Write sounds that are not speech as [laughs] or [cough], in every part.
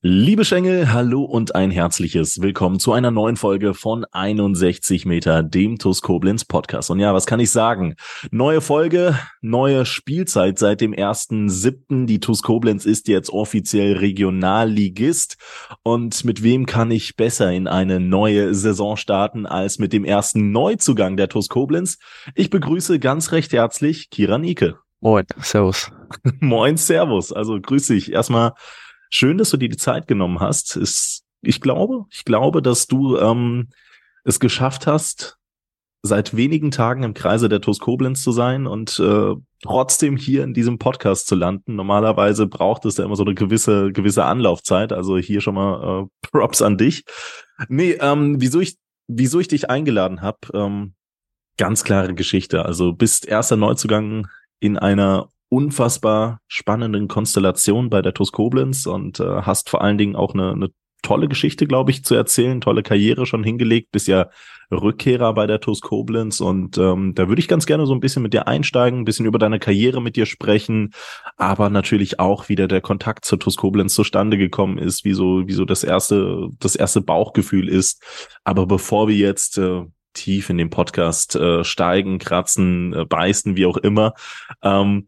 Liebe Schengel, hallo und ein herzliches Willkommen zu einer neuen Folge von 61 Meter, dem TUS Koblenz Podcast. Und ja, was kann ich sagen? Neue Folge, neue Spielzeit seit dem 1.7. Die TUS Koblenz ist jetzt offiziell Regionalligist. Und mit wem kann ich besser in eine neue Saison starten als mit dem ersten Neuzugang der TUS Koblenz? Ich begrüße ganz recht herzlich Kiran Ike. Moin, Servus. [laughs] Moin, Servus. Also grüße dich. Erstmal Schön, dass du dir die Zeit genommen hast. Ist, ich glaube, ich glaube, dass du ähm, es geschafft hast, seit wenigen Tagen im Kreise der TuS Koblenz zu sein und äh, trotzdem hier in diesem Podcast zu landen. Normalerweise braucht es ja immer so eine gewisse gewisse Anlaufzeit. Also hier schon mal äh, [laughs] Props an dich. Nee, ähm, wieso ich wieso ich dich eingeladen habe, ähm, ganz klare Geschichte. Also bist erster Neuzugang in einer unfassbar spannenden Konstellation bei der TuS Koblenz und äh, hast vor allen Dingen auch eine, eine tolle Geschichte, glaube ich, zu erzählen, tolle Karriere schon hingelegt, bist ja Rückkehrer bei der TuS Koblenz und ähm, da würde ich ganz gerne so ein bisschen mit dir einsteigen, ein bisschen über deine Karriere mit dir sprechen, aber natürlich auch, wie der, der Kontakt zur TuS Koblenz zustande gekommen ist, wie so, wie so das erste, das erste Bauchgefühl ist. Aber bevor wir jetzt äh, tief in den Podcast äh, steigen, kratzen, äh, beißen, wie auch immer, ähm,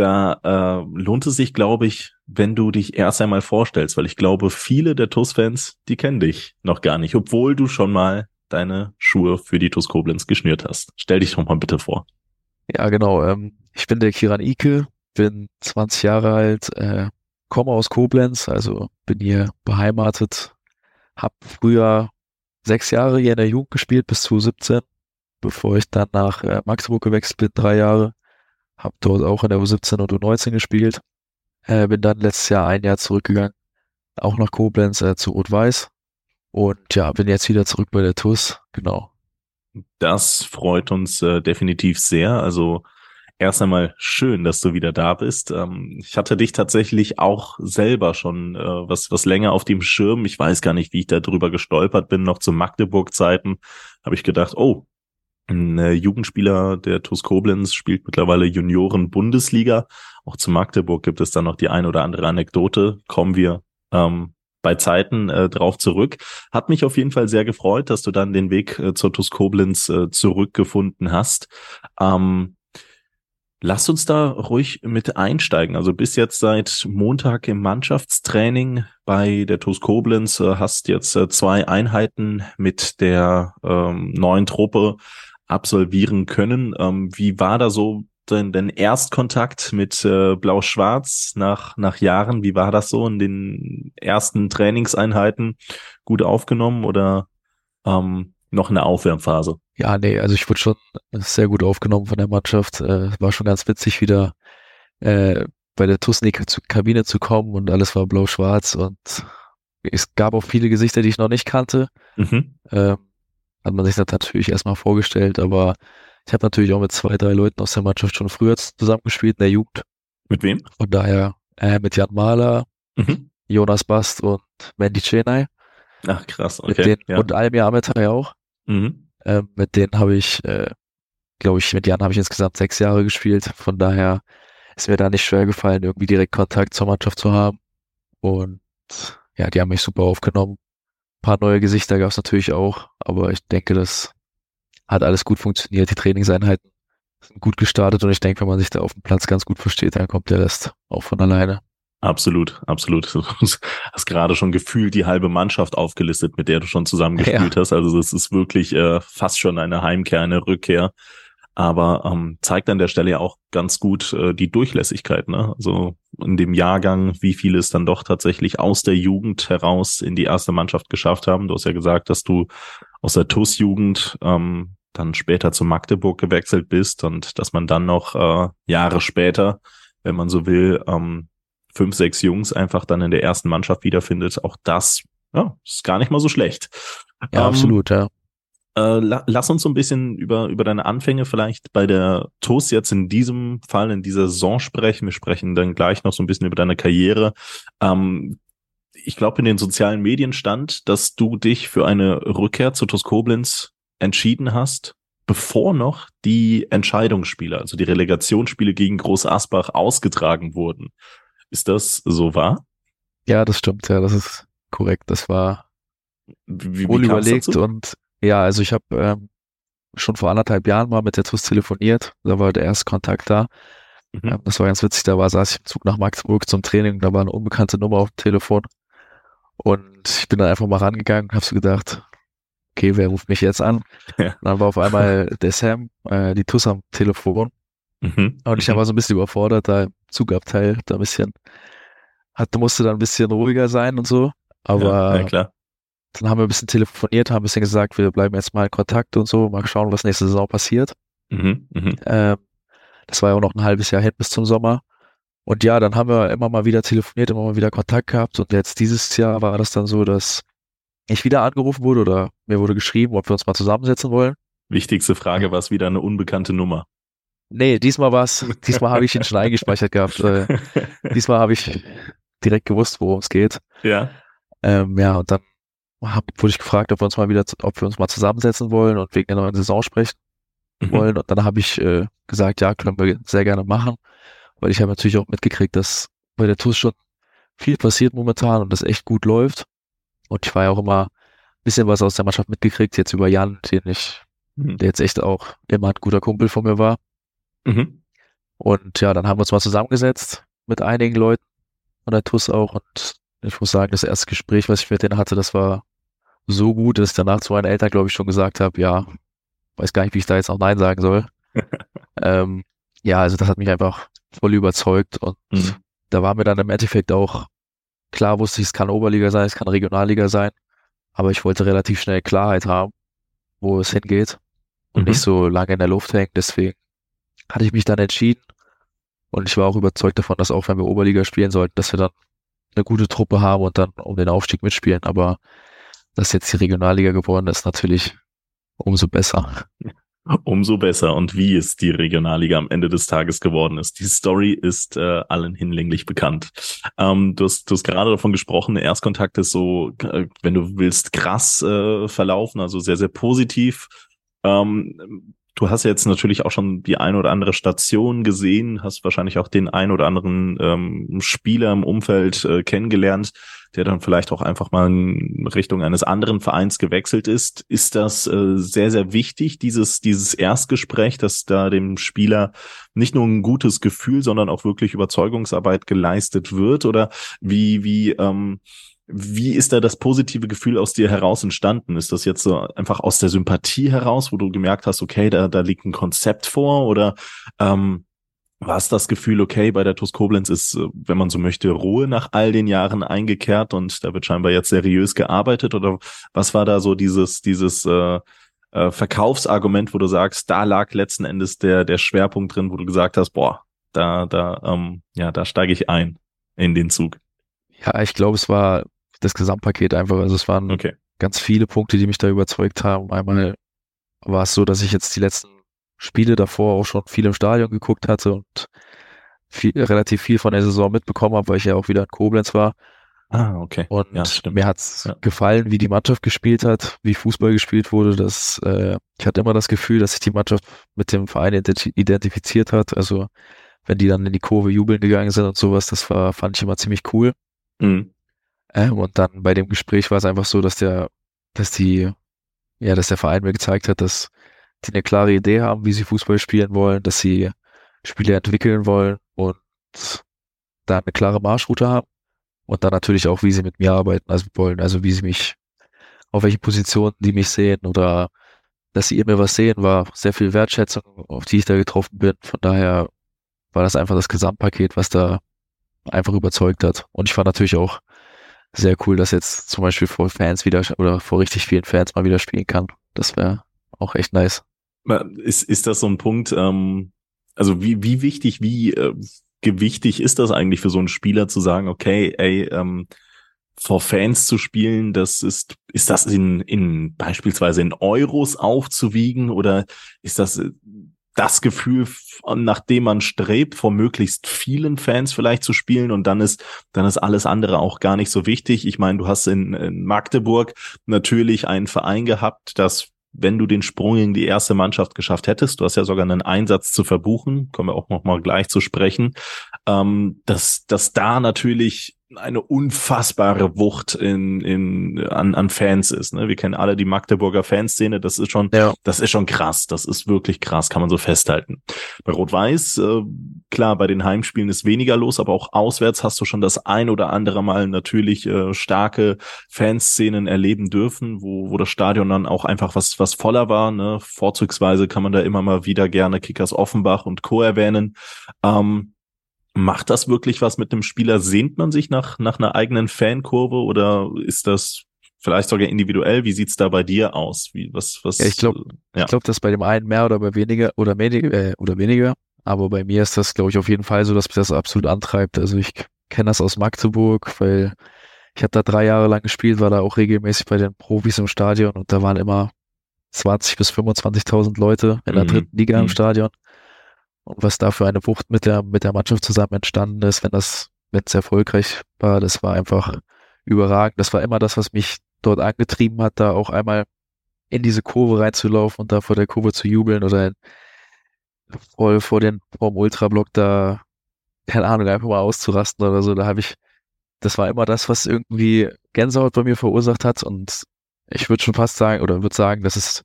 da äh, lohnt es sich, glaube ich, wenn du dich erst einmal vorstellst, weil ich glaube, viele der TUS-Fans, die kennen dich noch gar nicht, obwohl du schon mal deine Schuhe für die TUS Koblenz geschnürt hast. Stell dich doch mal bitte vor. Ja, genau. Ähm, ich bin der Kiran Ike, bin 20 Jahre alt, äh, komme aus Koblenz, also bin hier beheimatet, habe früher sechs Jahre hier in der Jugend gespielt bis zu 17, bevor ich dann nach äh, Magdeburg gewechselt bin, drei Jahre habe dort auch in der U17 und U19 gespielt. Äh, bin dann letztes Jahr ein Jahr zurückgegangen, auch nach Koblenz äh, zu Rot-Weiß. Und ja, bin jetzt wieder zurück bei der TUS, genau. Das freut uns äh, definitiv sehr. Also erst einmal schön, dass du wieder da bist. Ähm, ich hatte dich tatsächlich auch selber schon äh, was, was länger auf dem Schirm. Ich weiß gar nicht, wie ich da drüber gestolpert bin, noch zu Magdeburg-Zeiten. Habe ich gedacht, oh, ein äh, Jugendspieler der TuS Koblenz spielt mittlerweile Junioren-Bundesliga. Auch zu Magdeburg gibt es dann noch die ein oder andere Anekdote. Kommen wir ähm, bei Zeiten äh, drauf zurück. Hat mich auf jeden Fall sehr gefreut, dass du dann den Weg äh, zur TuS Koblenz äh, zurückgefunden hast. Ähm, lass uns da ruhig mit einsteigen. Also bis jetzt seit Montag im Mannschaftstraining bei der TuS Koblenz, äh, hast jetzt äh, zwei Einheiten mit der ähm, neuen Truppe absolvieren können. Ähm, wie war da so dein, dein Erstkontakt mit äh, Blau-Schwarz nach, nach Jahren? Wie war das so in den ersten Trainingseinheiten? Gut aufgenommen oder ähm, noch eine Aufwärmphase? Ja, nee, also ich wurde schon sehr gut aufgenommen von der Mannschaft. Äh, war schon ganz witzig, wieder äh, bei der Tusnik-Kabine zu kommen und alles war blau-schwarz und es gab auch viele Gesichter, die ich noch nicht kannte. Mhm. Ähm, hat man sich das natürlich erstmal vorgestellt, aber ich habe natürlich auch mit zwei, drei Leuten aus der Mannschaft schon früher zusammengespielt in der Jugend. Mit wem? Von daher äh, mit Jan Mahler, mhm. Jonas Bast und Mandy Chenay. Ach krass, okay. Mit denen, ja. Und Almir Ametai auch. Mhm. Ähm, mit denen habe ich, äh, glaube ich, mit Jan habe ich insgesamt sechs Jahre gespielt. Von daher ist mir da nicht schwer gefallen, irgendwie direkt Kontakt zur Mannschaft zu haben. Und ja, die haben mich super aufgenommen paar neue Gesichter gab es natürlich auch, aber ich denke, das hat alles gut funktioniert. Die Trainingseinheiten sind gut gestartet und ich denke, wenn man sich da auf dem Platz ganz gut versteht, dann kommt der Rest auch von alleine. Absolut, absolut. Du hast gerade schon gefühlt die halbe Mannschaft aufgelistet, mit der du schon zusammengespielt ja. hast. Also das ist wirklich äh, fast schon eine Heimkehr, eine Rückkehr aber ähm, zeigt an der Stelle ja auch ganz gut äh, die Durchlässigkeit. Ne? Also in dem Jahrgang, wie viele es dann doch tatsächlich aus der Jugend heraus in die erste Mannschaft geschafft haben. Du hast ja gesagt, dass du aus der TUS-Jugend ähm, dann später zu Magdeburg gewechselt bist und dass man dann noch äh, Jahre später, wenn man so will, ähm, fünf, sechs Jungs einfach dann in der ersten Mannschaft wiederfindet. Auch das ja, ist gar nicht mal so schlecht. Ja, Ähm, absolut, ja. Äh, la lass uns so ein bisschen über, über deine Anfänge vielleicht bei der TUS jetzt in diesem Fall, in dieser Saison sprechen. Wir sprechen dann gleich noch so ein bisschen über deine Karriere. Ähm, ich glaube, in den sozialen Medien stand, dass du dich für eine Rückkehr zu TUS Koblenz entschieden hast, bevor noch die Entscheidungsspiele, also die Relegationsspiele gegen Groß Asbach ausgetragen wurden. Ist das so wahr? Ja, das stimmt, ja, das ist korrekt. Das war Wie, wohl kam's überlegt dazu? und ja, also ich habe ähm, schon vor anderthalb Jahren mal mit der TUS telefoniert. Da war der erste Kontakt da. Mhm. Ähm, das war ganz witzig. Da war, saß ich im Zug nach Magdeburg zum Training. Da war eine unbekannte Nummer auf dem Telefon. Und ich bin dann einfach mal rangegangen und habe so gedacht, okay, wer ruft mich jetzt an? Ja. Dann war auf einmal der Sam, äh, die TUS am Telefon. Mhm. Und ich Mhm. war so ein bisschen überfordert, da im Zugabteil, da ein bisschen, hatte, musste dann ein bisschen ruhiger sein und so. Aber ja, ja, klar. Dann haben wir ein bisschen telefoniert, haben ein bisschen gesagt, wir bleiben jetzt mal in Kontakt und so, mal schauen, was nächste Saison passiert. Mhm. Mhm. Ähm, das war ja auch noch ein halbes Jahr hin bis zum Sommer. Und ja, dann haben wir immer mal wieder telefoniert, immer mal wieder Kontakt gehabt. Und jetzt dieses Jahr war das dann so, dass ich wieder angerufen wurde oder mir wurde geschrieben, ob wir uns mal zusammensetzen wollen. Wichtigste Frage war es wieder eine unbekannte Nummer. Nee, diesmal war's, [laughs] diesmal habe ich ihn schon eingespeichert gehabt. Äh, [laughs] diesmal habe ich direkt gewusst, worum es geht. ja. Ähm, ja, und dann hab, wurde ich gefragt, ob wir uns mal wieder, ob wir uns mal zusammensetzen wollen und wegen der neuen Saison sprechen Mhm. wollen. Und dann habe ich äh, gesagt, ja, können wir sehr gerne machen. Weil ich habe natürlich auch mitgekriegt, dass bei der TUS schon viel passiert momentan und das echt gut läuft. Und ich war ja auch immer ein bisschen was aus der Mannschaft mitgekriegt, jetzt über Jan, den ich, Mhm. der jetzt echt auch immer ein guter Kumpel von mir war. Mhm. Und ja, dann haben wir uns mal zusammengesetzt mit einigen Leuten von der TUS auch. Und ich muss sagen, das erste Gespräch, was ich mit denen hatte, das war so gut, dass ich danach zu meinen Eltern, glaube ich, schon gesagt habe, ja, weiß gar nicht, wie ich da jetzt auch Nein sagen soll. [laughs] ähm, ja, also das hat mich einfach voll überzeugt und Mhm. da war mir dann im Endeffekt auch klar, wusste ich, es kann Oberliga sein, es kann Regionalliga sein, aber ich wollte relativ schnell Klarheit haben, wo es hingeht und Mhm. nicht so lange in der Luft hängen. Deswegen hatte ich mich dann entschieden und ich war auch überzeugt davon, dass auch wenn wir Oberliga spielen sollten, dass wir dann eine gute Truppe haben und dann um den Aufstieg mitspielen. Aber dass jetzt die Regionalliga geworden ist, natürlich umso besser. [laughs] Umso besser. Und wie es die Regionalliga am Ende des Tages geworden ist. Die Story ist äh, allen hinlänglich bekannt. Ähm, du hast, du hast gerade davon gesprochen, der Erstkontakt ist so, äh, wenn du willst, krass äh, verlaufen, also sehr, sehr positiv. Ähm, du hast jetzt natürlich auch schon die ein oder andere Station gesehen, hast wahrscheinlich auch den ein oder anderen ähm, Spieler im Umfeld äh, kennengelernt, der dann vielleicht auch einfach mal in Richtung eines anderen Vereins gewechselt ist. Ist das äh, sehr, sehr wichtig, dieses, dieses Erstgespräch, dass da dem Spieler nicht nur ein gutes Gefühl, sondern auch wirklich Überzeugungsarbeit geleistet wird? Oder wie, wie, ähm, wie ist da das positive Gefühl aus dir heraus entstanden? Ist das jetzt so einfach aus der Sympathie heraus, wo du gemerkt hast, okay, da, da liegt ein Konzept vor oder ähm, war es das Gefühl, okay, bei der TuS Koblenz ist, äh, wenn man so möchte, Ruhe nach all den Jahren eingekehrt und da wird scheinbar jetzt seriös gearbeitet oder was war da so dieses, dieses äh, äh, Verkaufsargument, wo du sagst, da lag letzten Endes der, der Schwerpunkt drin, wo du gesagt hast, boah, da, da, ähm, ja, da steige ich ein in den Zug. Ja, ich glaube, es war das Gesamtpaket einfach. Also es waren Okay. ganz viele Punkte, die mich da überzeugt haben. Einmal war es so, dass ich jetzt die letzten Spiele davor auch schon viel im Stadion geguckt hatte und viel, relativ viel von der Saison mitbekommen habe, weil ich ja auch wieder in Koblenz war. Ah, okay. Und Ja, mir hat's Ja. gefallen, wie die Mannschaft gespielt hat, wie Fußball gespielt wurde. Das, äh, ich hatte immer das Gefühl, dass sich die Mannschaft mit dem Verein identi- identifiziert hat. Also wenn die dann in die Kurve jubeln gegangen sind und sowas, das war, fand ich immer ziemlich cool. Mhm. Ähm, und dann bei dem Gespräch war es einfach so, dass der, dass die, ja, dass der Verein mir gezeigt hat, dass die eine klare Idee haben, wie sie Fußball spielen wollen, dass sie Spiele entwickeln wollen und da eine klare Marschroute haben und dann natürlich auch, wie sie mit mir arbeiten also wollen, also wie sie mich, auf welche Positionen die mich sehen oder dass sie in mir was sehen, war sehr viel Wertschätzung, auf die ich da getroffen bin. Von daher war das einfach das Gesamtpaket, was da einfach überzeugt hat. Und ich fand natürlich auch sehr cool, dass jetzt zum Beispiel vor Fans wieder oder vor richtig vielen Fans mal wieder spielen kann. Das wäre auch echt nice. Ist, ist das so ein Punkt, ähm, also wie, wie wichtig, wie äh, gewichtig ist das eigentlich für so einen Spieler zu sagen, okay, ey, ähm, vor Fans zu spielen, das ist, ist das in, in beispielsweise in Euros aufzuwiegen oder ist das äh, das Gefühl, nach dem man strebt, vor möglichst vielen Fans vielleicht zu spielen und dann ist, dann ist alles andere auch gar nicht so wichtig. Ich meine, du hast in, in Magdeburg natürlich einen Verein gehabt, das wenn du den Sprung in die erste Mannschaft geschafft hättest, du hast ja sogar einen Einsatz zu verbuchen, kommen wir auch noch mal gleich zu sprechen, ähm, dass, dass da natürlich eine unfassbare Wucht in, in, an, an Fans ist. Ne? Wir kennen alle die Magdeburger Fanszene. Das ist schon, ja. das ist schon krass. Das ist wirklich krass, kann man so festhalten. Bei Rot-Weiß, äh, klar, bei den Heimspielen ist weniger los, aber auch auswärts hast du schon das ein oder andere Mal natürlich äh, starke Fanszenen erleben dürfen, wo, wo das Stadion dann auch einfach was, was voller war. Ne? Vorzugsweise kann man da immer mal wieder gerne Kickers Offenbach und Co. erwähnen. Ähm, Macht das wirklich was mit dem Spieler? Sehnt man sich nach, nach einer eigenen Fankurve oder ist das vielleicht sogar individuell? Wie sieht's da bei dir aus? Wie, was, was, ja, ich glaube, ja. ich glaube, dass bei dem einen mehr oder bei weniger oder weniger, äh, oder weniger. Aber bei mir ist das, glaube ich, auf jeden Fall so, dass mich das absolut antreibt. Also ich kenne das aus Magdeburg, weil ich habe da drei Jahre lang gespielt, war da auch regelmäßig bei den Profis im Stadion und da waren immer 20 bis 25.000 Leute in der mhm. dritten Liga im mhm. Stadion und was da für eine Wucht mit der, mit der Mannschaft zusammen entstanden ist, wenn das, wenn es erfolgreich war, das war einfach überragend. Das war immer das, was mich dort angetrieben hat, da auch einmal in diese Kurve reinzulaufen und da vor der Kurve zu jubeln oder voll vor den, vor dem Ultrablock da, keine Ahnung, einfach mal auszurasten oder so. Da habe ich, das war immer das, was irgendwie Gänsehaut bei mir verursacht hat und ich würde schon fast sagen, oder würde sagen, das ist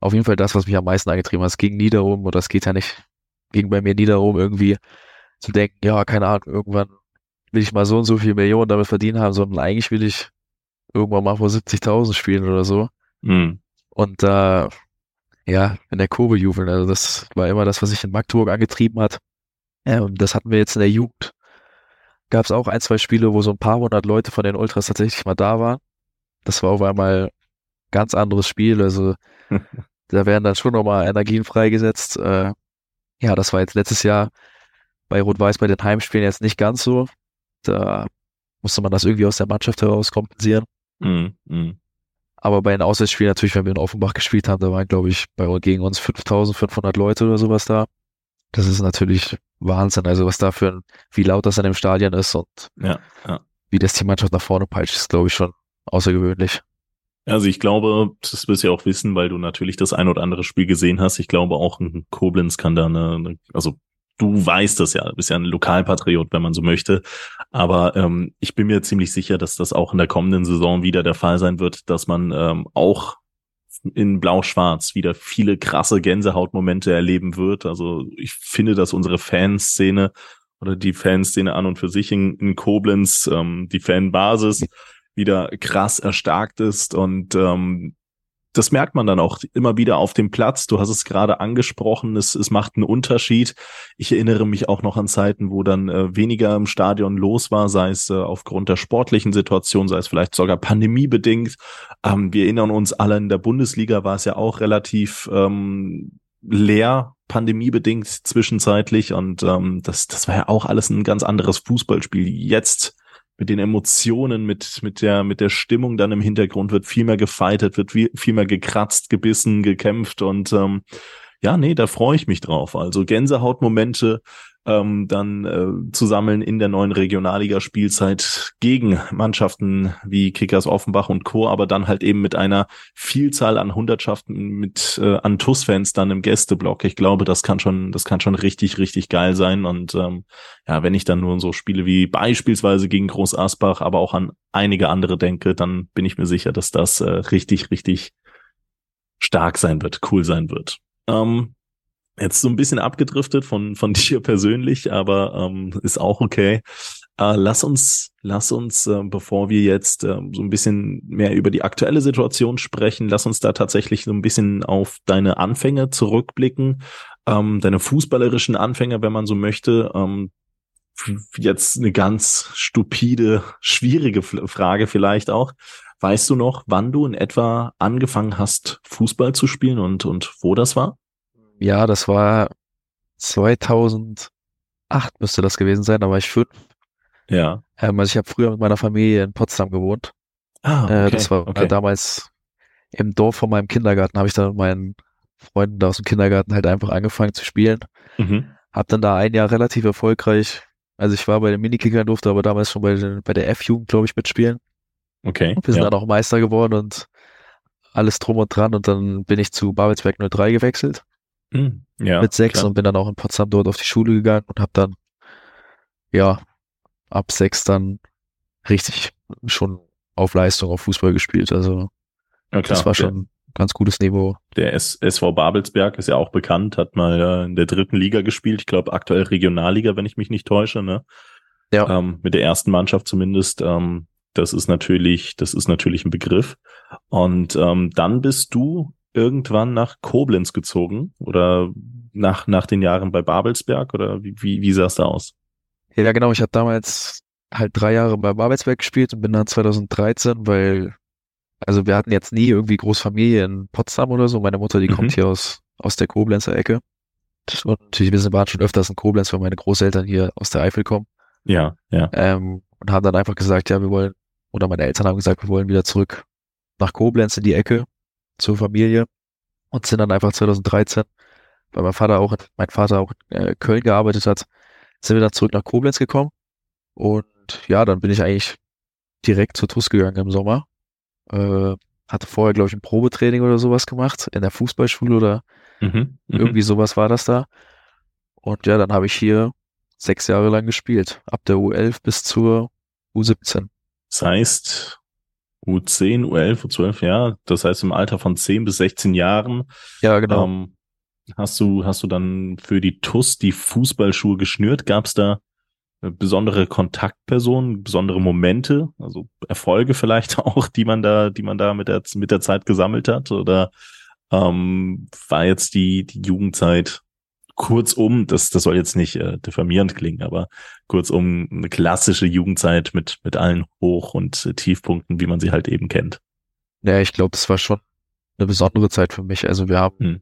auf jeden Fall das, was mich am meisten angetrieben hat. Es ging nie darum, oder es geht ja nicht ging bei mir nie darum, irgendwie zu denken, ja, keine Ahnung, irgendwann will ich mal so und so viel Millionen damit verdienen haben, sondern eigentlich will ich irgendwann mal vor 70.000 spielen oder so. Mhm. Und da, äh, ja, in der Kurve jubeln. Also das war immer das, was sich in Magdeburg angetrieben hat. Ja, und das hatten wir jetzt in der Jugend. Gab es auch ein, zwei Spiele, wo so ein paar hundert Leute von den Ultras tatsächlich mal da waren. Das war auf einmal ganz anderes Spiel. Also [laughs] da werden dann schon nochmal Energien freigesetzt. Äh, ja, das war jetzt letztes Jahr bei Rot-Weiß bei den Heimspielen jetzt nicht ganz so. Da musste man das irgendwie aus der Mannschaft heraus kompensieren. Mm, mm. Aber bei den Auswärtsspielen natürlich, wenn wir in Offenbach gespielt haben, da waren, glaube ich, bei gegen uns 5500 Leute oder sowas da. Das ist natürlich Wahnsinn. Also was da für ein, wie laut das an dem Stadion ist und ja, ja. wie das die Mannschaft nach vorne peitscht, ist, glaube ich, schon außergewöhnlich. Also ich glaube, das wirst du ja auch wissen, weil du natürlich das ein oder andere Spiel gesehen hast. Ich glaube auch ein Koblenz kann da eine, also du weißt das ja, du bist ja ein Lokalpatriot, wenn man so möchte. Aber ähm, ich bin mir ziemlich sicher, dass das auch in der kommenden Saison wieder der Fall sein wird, dass man ähm, auch in Blau-Schwarz wieder viele krasse Gänsehautmomente erleben wird. Also ich finde, dass unsere Fanszene oder die Fanszene an und für sich in, in Koblenz, ähm, die Fanbasis, wieder krass erstarkt ist und ähm, das merkt man dann auch immer wieder auf dem Platz. Du hast es gerade angesprochen, es, es macht einen Unterschied. Ich erinnere mich auch noch an Zeiten, wo dann äh, weniger im Stadion los war, sei es äh, aufgrund der sportlichen Situation, sei es vielleicht sogar pandemiebedingt. Ähm, wir erinnern uns alle, in der Bundesliga war es ja auch relativ ähm, leer, pandemiebedingt zwischenzeitlich. Und ähm, das, das war ja auch alles ein ganz anderes Fußballspiel. Jetzt mit den Emotionen, mit, mit der, mit der Stimmung dann im Hintergrund wird viel mehr gefeitet, wird viel, viel mehr gekratzt, gebissen, gekämpft und ähm, ja, nee, da freue ich mich drauf. Also Gänsehautmomente ähm, dann äh, zu sammeln in der neuen Regionalliga-Spielzeit gegen Mannschaften wie Kickers Offenbach und Co., aber dann halt eben mit einer Vielzahl an Hundertschaften mit äh, an TUS-Fans dann im Gästeblock. Ich glaube, das kann schon, das kann schon richtig, richtig geil sein. Und ähm, ja, wenn ich dann nur so Spiele wie beispielsweise gegen Groß Asbach, aber auch an einige andere denke, dann bin ich mir sicher, dass das äh, richtig, richtig stark sein wird, cool sein wird. Ähm, jetzt so ein bisschen abgedriftet von, von [laughs] dir persönlich, aber ähm, ist auch okay. Äh, lass uns, lass uns, äh, bevor wir jetzt äh, so ein bisschen mehr über die aktuelle Situation sprechen, lass uns da tatsächlich so ein bisschen auf deine Anfänge zurückblicken, ähm, deine fußballerischen Anfänge, wenn man so möchte. Ähm, jetzt eine ganz stupide, schwierige Frage vielleicht auch. Weißt du noch, wann du in etwa angefangen hast, Fußball zu spielen und, und wo das war? Ja, das war 2008 müsste das gewesen sein, da war ich fünf. Ja. Ähm, also ich habe früher mit meiner Familie in Potsdam gewohnt. Ah, okay. Äh, das war okay. damals im Dorf von meinem Kindergarten, habe ich dann mit meinen Freunden da aus dem Kindergarten halt einfach angefangen zu spielen. Mhm. Hab dann da ein Jahr relativ erfolgreich, also ich war bei den Minikickern, durfte aber damals schon bei, den, bei der F-Jugend, glaube ich, mitspielen. Okay. Wir sind ja. dann auch Meister geworden und alles drum und dran und dann bin ich zu Babelsberg 03 gewechselt Mhm. ja, mit sechs klar. und bin dann auch in Potsdam dort auf die Schule gegangen und habe dann ja ab sechs dann richtig schon auf Leistung auf Fußball gespielt. Also ja, das war schon ein ganz gutes Niveau. Der, SV Babelsberg ist ja auch bekannt, hat mal äh, in der dritten Liga gespielt. Ich glaube aktuell Regionalliga, wenn ich mich nicht täusche. Ne? Ja. Ähm, mit der ersten Mannschaft zumindest. Ähm, das ist natürlich, das ist natürlich ein Begriff. Und ähm, dann bist du irgendwann nach Koblenz gezogen oder nach, nach den Jahren bei Babelsberg oder wie, wie, wie sah es da aus? Ja, genau. Ich habe damals halt drei Jahre bei Babelsberg gespielt und bin dann 2013, weil, also wir hatten jetzt nie irgendwie Großfamilie in Potsdam oder so. Meine Mutter, die Mhm. kommt hier aus, aus der Koblenzer Ecke. Und wir waren schon öfters in Koblenz, weil meine Großeltern hier aus der Eifel kommen. Ja, ja. Ähm, und haben dann einfach gesagt, ja, wir wollen, oder meine Eltern haben gesagt, wir wollen wieder zurück nach Koblenz in die Ecke zur Familie und sind dann einfach 2013, weil mein Vater auch, mein Vater auch in äh, Köln gearbeitet hat, sind wir dann zurück nach Koblenz gekommen. Und ja, dann bin ich eigentlich direkt zur TUS gegangen im Sommer. Äh, hatte vorher, glaube ich, ein Probetraining oder sowas gemacht in der Fußballschule oder Mhm. Mhm. irgendwie sowas war das da. Und ja, dann habe ich hier sechs Jahre lang gespielt. Ab der U11 bis zur U17. Das heißt, U10, U11, U12, ja. Das heißt, im Alter von 10 bis 16 Jahren Ja, genau. ähm, hast du, hast du dann für die TUS die Fußballschuhe geschnürt. Gab es da besondere Kontaktpersonen, besondere Momente, also Erfolge vielleicht [laughs] auch, die man da, die man da mit der, mit der Zeit gesammelt hat? Oder ähm, war jetzt die, die Jugendzeit kurzum, das, das soll jetzt nicht äh, diffamierend klingen, aber kurzum eine klassische Jugendzeit mit, mit allen Hoch- und äh, Tiefpunkten, wie man sie halt eben kennt. Ja, ich glaube, das war schon eine besondere Zeit für mich. Also wir haben Hm.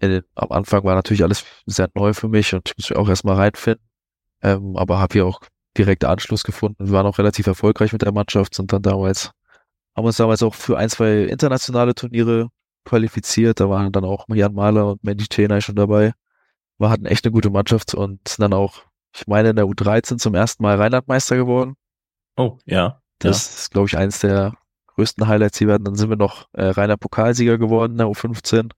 den, am Anfang war natürlich alles sehr neu für mich und ich muss mich auch erstmal reinfinden. Ähm, aber habe hier auch direkt Anschluss gefunden. Wir waren auch relativ erfolgreich mit der Mannschaft, sind dann damals, haben uns damals auch für ein, zwei internationale Turniere qualifiziert. Da waren dann auch Jan Mahler und Mandy Tenay schon dabei. Wir hatten echt eine gute Mannschaft und sind dann auch, ich meine, in der U13 zum ersten Mal Rheinlandmeister geworden. Oh, ja. Das ist, glaube ich, eines der größten Highlights, die wir hatten. Dann sind wir noch äh, reiner Pokalsieger geworden in der U15.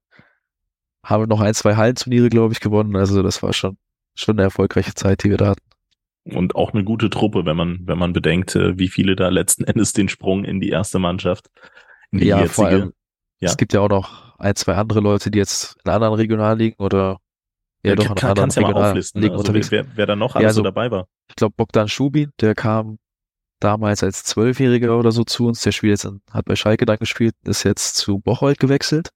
Haben noch ein, zwei Hallenturniere, glaube ich, gewonnen. Also das war schon, schon eine erfolgreiche Zeit, die wir da hatten. Und auch eine gute Truppe, wenn man, wenn man bedenkt, äh, wie viele da letzten [laughs] Endes den Sprung in die erste Mannschaft, in die Ja, jetzige, vor allem, Ja. es gibt ja auch noch ein, zwei andere Leute, die jetzt in anderen Regionalligen oder ja, doch in kann, kannst ja mal auflisten, Regionalligen also unterwegs. wer, wer da noch Ja, alles so also- dabei war. Ich glaube, Bogdan Schubin, der kam damals als Zwölfjähriger oder so zu uns. Der spielt jetzt, in, hat bei Schalke dann gespielt, ist jetzt zu Bocholt gewechselt.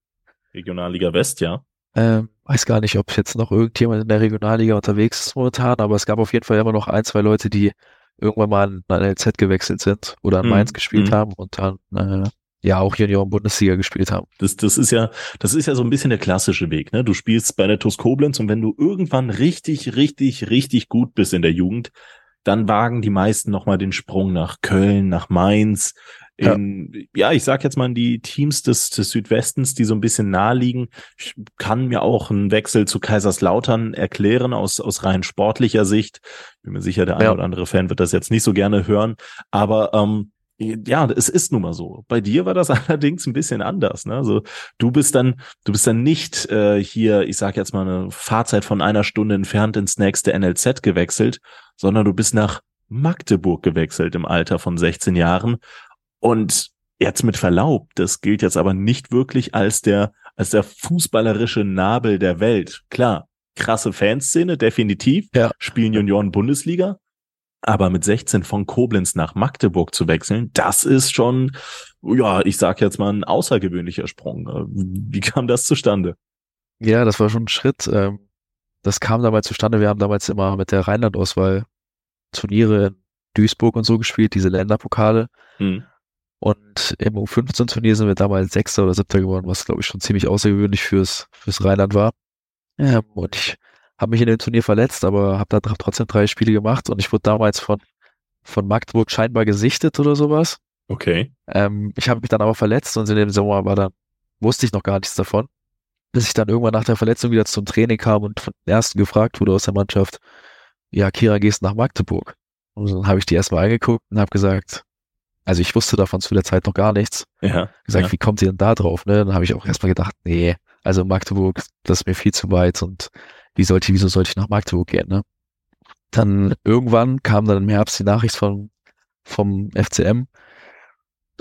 Regionalliga West, ja. Ähm, weiß gar nicht, ob jetzt noch irgendjemand in der Regionalliga unterwegs ist momentan, aber es gab auf jeden Fall immer noch ein, zwei Leute, die irgendwann mal an an LZ gewechselt sind oder an Mhm, Mainz gespielt mhm. haben und dann äh, ja auch Junioren Bundesliga gespielt haben. Das, das ist ja, das ist ja so ein bisschen der klassische Weg, ne? Du spielst bei der TuS Koblenz und wenn du irgendwann richtig, richtig, richtig gut bist in der Jugend, dann wagen die meisten nochmal den Sprung nach Köln, nach Mainz, in, ja. ich sag jetzt mal in die Teams des, des Südwestens, die so ein bisschen nahe liegen. Ich kann mir auch einen Wechsel zu Kaiserslautern erklären aus, aus rein sportlicher Sicht. Bin mir sicher, der eine Ja. oder andere Fan wird das jetzt nicht so gerne hören, aber ähm, ja, es ist nun mal so. Bei dir war das [laughs] allerdings ein bisschen anders. Ne? Also du bist dann, du bist dann nicht äh, hier, ich sag jetzt mal eine Fahrzeit von einer Stunde entfernt ins nächste NLZ gewechselt, sondern du bist nach Magdeburg gewechselt im Alter von 16 Jahren. Und jetzt mit Verlaub, das gilt jetzt aber nicht wirklich als der, als der fußballerische Nabel der Welt. Klar, krasse Fanszene, definitiv. Ja. Spielen Junioren Bundesliga. Aber mit 16 von Koblenz nach Magdeburg zu wechseln, das ist schon, ja, ich sag jetzt mal ein außergewöhnlicher Sprung. Äh, Wie kam das zustande? Ja, das war schon ein Schritt. Ähm, das kam damals zustande. Wir haben damals immer mit der Rheinland-Auswahl Turniere in Duisburg und so gespielt, diese Länderpokale. Hm. Und im U15-Turnier sind wir damals Sechster oder Siebter geworden, was glaube ich schon ziemlich außergewöhnlich fürs, fürs Rheinland war. Ähm, und ich habe mich in dem Turnier verletzt, aber habe da trotzdem drei Spiele gemacht und ich wurde damals von von Magdeburg scheinbar gesichtet oder sowas. Okay. Ähm, ich habe mich dann aber verletzt und in dem Sommer war dann, wusste ich noch gar nichts davon. Bis ich dann irgendwann nach der Verletzung wieder zum Training kam und von den ersten gefragt wurde aus der Mannschaft, ja, Kira, gehst nach Magdeburg? Und dann habe ich die erstmal angeguckt und habe gesagt, also ich wusste davon zu der Zeit noch gar nichts. Ja. Gesagt, ja. wie kommt ihr denn da drauf? Ne? Dann habe ich auch erstmal gedacht, nee, also Magdeburg, das ist mir viel zu weit und wie sollte, wieso sollte ich nach Magdeburg gehen? Ne? Dann irgendwann kam dann im Herbst die Nachricht von, vom FCM,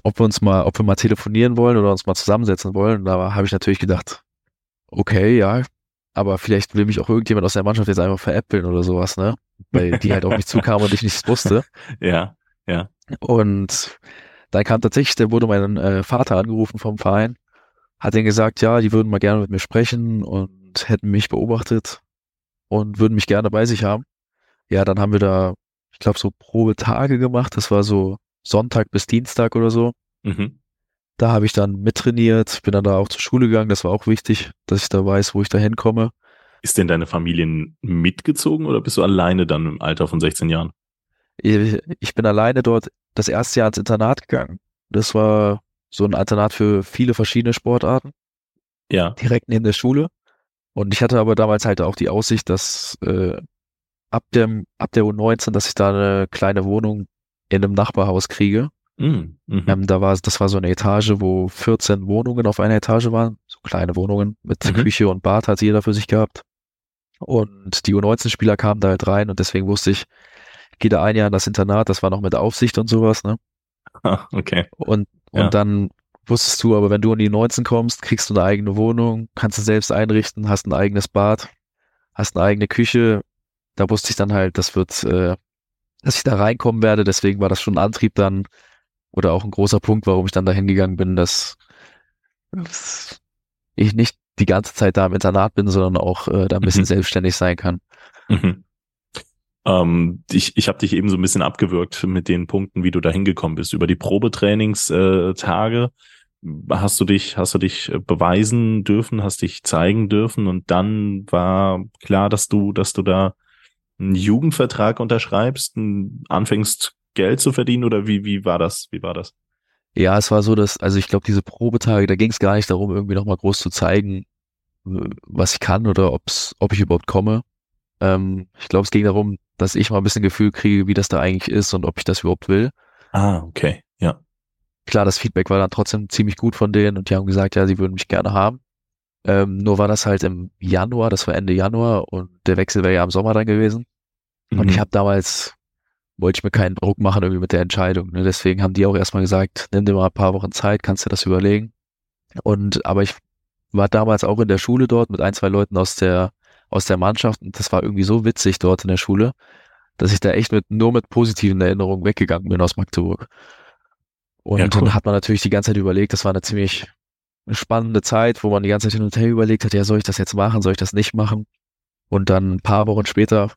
ob wir uns mal, ob wir mal telefonieren wollen oder uns mal zusammensetzen wollen. Und da habe ich natürlich gedacht, okay, ja, aber vielleicht will mich auch irgendjemand aus der Mannschaft jetzt einfach veräppeln oder sowas, ne? Weil die halt auf mich zukamen und ich nichts wusste. [laughs] Ja, ja. Und dann kam tatsächlich, da wurde mein äh, Vater angerufen vom Verein, hat denen gesagt, ja, die würden mal gerne mit mir sprechen und hätten mich beobachtet und würden mich gerne bei sich haben. Ja, dann haben wir da, ich glaube, so Probetage gemacht. Das war so Sonntag bis Dienstag oder so. Mhm. Da habe ich dann mittrainiert, bin dann da auch zur Schule gegangen. Das war auch wichtig, dass ich da weiß, wo ich da hinkomme. Ist denn deine Familie mitgezogen oder bist du alleine dann im Alter von 16 Jahren? Ich ich bin alleine dort das erste Jahr ins Internat gegangen. Das war so ein Internat für viele verschiedene Sportarten, Ja. direkt neben der Schule. Und ich hatte aber damals halt auch die Aussicht, dass äh, ab dem ab der U19, dass ich da eine kleine Wohnung in einem Nachbarhaus kriege. Mhm. Mhm. Ähm, da war das war so eine Etage, wo 14 Wohnungen auf einer Etage waren, so kleine Wohnungen mit Mhm. Küche und Bad hat jeder für sich gehabt. Und die U19-Spieler kamen da halt rein und deswegen wusste ich, ich gehe da ein Jahr in das Internat, das war noch mit Aufsicht und sowas, ne? Ah, [laughs] okay. Und, und Ja. dann wusstest du, aber wenn du in die 19 kommst, kriegst du eine eigene Wohnung, kannst du selbst einrichten, hast ein eigenes Bad, hast eine eigene Küche. Da wusste ich dann halt, das wird, äh, dass ich da reinkommen werde. Deswegen war das schon ein Antrieb dann oder auch ein großer Punkt, warum ich dann da hingegangen bin, dass ich nicht die ganze Zeit da im Internat bin, sondern auch äh, da ein bisschen Mhm. selbstständig sein kann. Mhm. Ähm, ich ich habe dich eben so ein bisschen abgewürgt mit den Punkten, wie du da hingekommen bist. Über die Probetrainingstage äh, hast du dich, hast du dich äh, beweisen dürfen, hast dich zeigen dürfen und dann war klar, dass du, dass du da einen Jugendvertrag unterschreibst, anfängst Geld zu verdienen oder wie, wie war das? Wie war das? Ja, es war so, dass, also ich glaube, diese Probetage, da ging es gar nicht darum, irgendwie nochmal groß zu zeigen, was ich kann oder ob's, ob ich überhaupt komme. Ähm, ich glaube, es ging darum, dass ich mal ein bisschen Gefühl kriege, wie das da eigentlich ist und ob ich das überhaupt will. Ah, okay, ja. Klar, das Feedback war dann trotzdem ziemlich gut von denen und die haben gesagt, ja, sie würden mich gerne haben. Ähm, nur war das halt im Januar, das war Ende Januar und der Wechsel wäre ja im Sommer dann gewesen. Und Mhm. ich habe damals, wollte ich mir keinen Druck machen irgendwie mit der Entscheidung. Ne? Deswegen haben die auch erstmal gesagt, nimm dir mal ein paar Wochen Zeit, kannst dir das überlegen. Und aber ich war damals auch in der Schule dort mit ein, zwei Leuten aus der, aus der Mannschaft und das war irgendwie so witzig dort in der Schule, dass ich da echt mit, nur mit positiven Erinnerungen weggegangen bin aus Magdeburg. Und Ja, cool. dann hat man natürlich die ganze Zeit überlegt, das war eine ziemlich spannende Zeit, wo man die ganze Zeit hin und her überlegt hat, ja, soll ich das jetzt machen, soll ich das nicht machen? Und dann ein paar Wochen später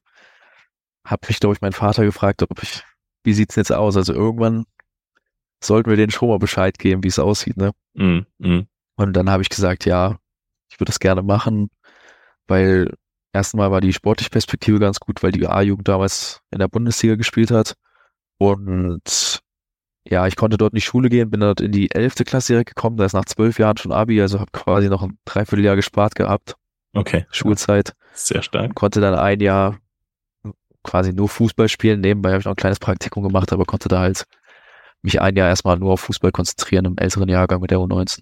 hat mich, glaube ich, mein Vater gefragt, ob ich, wie sieht's jetzt aus? Also irgendwann sollten wir denen schon mal Bescheid geben, wie es aussieht, ne? Mhm. Mhm. Und dann habe ich gesagt, ja, ich würde das gerne machen, weil erstmal war die sportliche Perspektive ganz gut, weil die A-Jugend damals in der Bundesliga gespielt hat. Und ja, ich konnte dort in die Schule gehen, bin dort in die elfte Klasse direkt gekommen, da ist nach zwölf Jahren schon Abi, also habe quasi noch ein Dreivierteljahr gespart gehabt, Okay. Schulzeit Sehr stark. konnte dann ein Jahr quasi nur Fußball spielen. Nebenbei habe ich noch ein kleines Praktikum gemacht, aber konnte da halt mich ein Jahr erstmal nur auf Fußball konzentrieren im älteren Jahrgang mit der U19.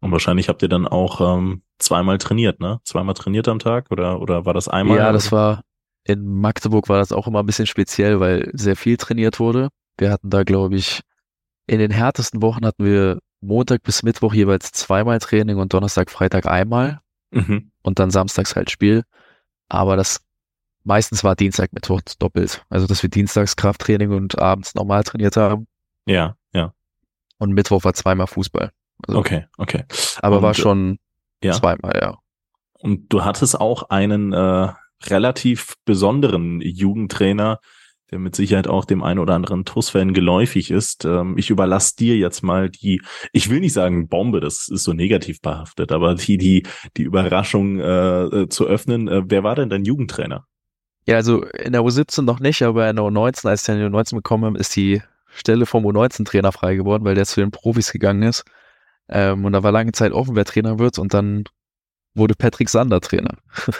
Und wahrscheinlich habt ihr dann auch ähm, zweimal trainiert, ne? Zweimal trainiert am Tag oder oder war das einmal? Ja, das war in Magdeburg war das auch immer ein bisschen speziell, weil sehr viel trainiert wurde. Wir hatten da, glaube ich, in den härtesten Wochen hatten wir Montag bis Mittwoch jeweils zweimal Training und Donnerstag, Freitag einmal Mhm. und dann samstags halt Spiel. Aber das meistens war Dienstag, Mittwoch doppelt. Also, dass wir dienstags Krafttraining und abends normal trainiert haben. Ja, ja. Und Mittwoch war zweimal Fußball. Also, Okay, okay. Aber Und, war schon ja. zweimal, ja. Und du hattest auch einen äh, relativ besonderen Jugendtrainer, der mit Sicherheit auch dem einen oder anderen TUS-Fan geläufig ist. Ähm, ich überlasse dir jetzt mal die, ich will nicht sagen Bombe, das ist so negativ behaftet, aber die, die, die Überraschung äh, äh, zu öffnen. Äh, wer war denn dein Jugendtrainer? Ja, also in der U17 noch nicht, aber in der U19, als ich in der U19 bekommen habe, ist die Stelle vom U19-Trainer frei geworden, weil der zu den Profis gegangen ist. Ähm, und da war lange Zeit offen, wer Trainer wird und dann wurde Patrick Sander Trainer. [laughs]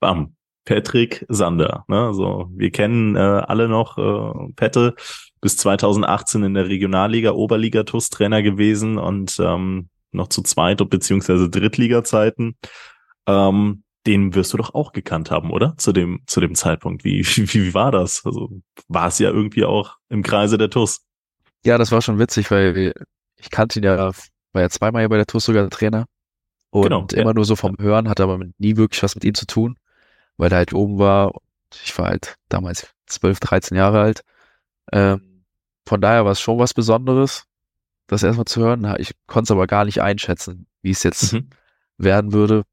Bam. Patrick Sander. Ne? Also wir kennen äh, alle noch äh, Pette, bis 2018 in der Regionalliga Oberliga TUS Trainer gewesen und ähm, noch zu Zweit- beziehungsweise Drittliga-Zeiten. Ähm, den wirst du doch auch gekannt haben, oder? Zu dem, zu dem Zeitpunkt. Wie, [laughs] wie, wie war das? Also war es ja irgendwie auch im Kreise der TUS. Ja, das war schon witzig, weil ich kannte ihn ja, war ja zweimal hier bei der TUS sogar Trainer. Und genau, immer ja. nur so vom Hören, hatte aber nie wirklich was mit ihm zu tun, weil er halt oben war. Ich war halt damals 12, 13 Jahre alt. Ähm, von daher war es schon was Besonderes, das erstmal zu hören. Ich konnte es aber gar nicht einschätzen, wie es jetzt mhm. werden würde,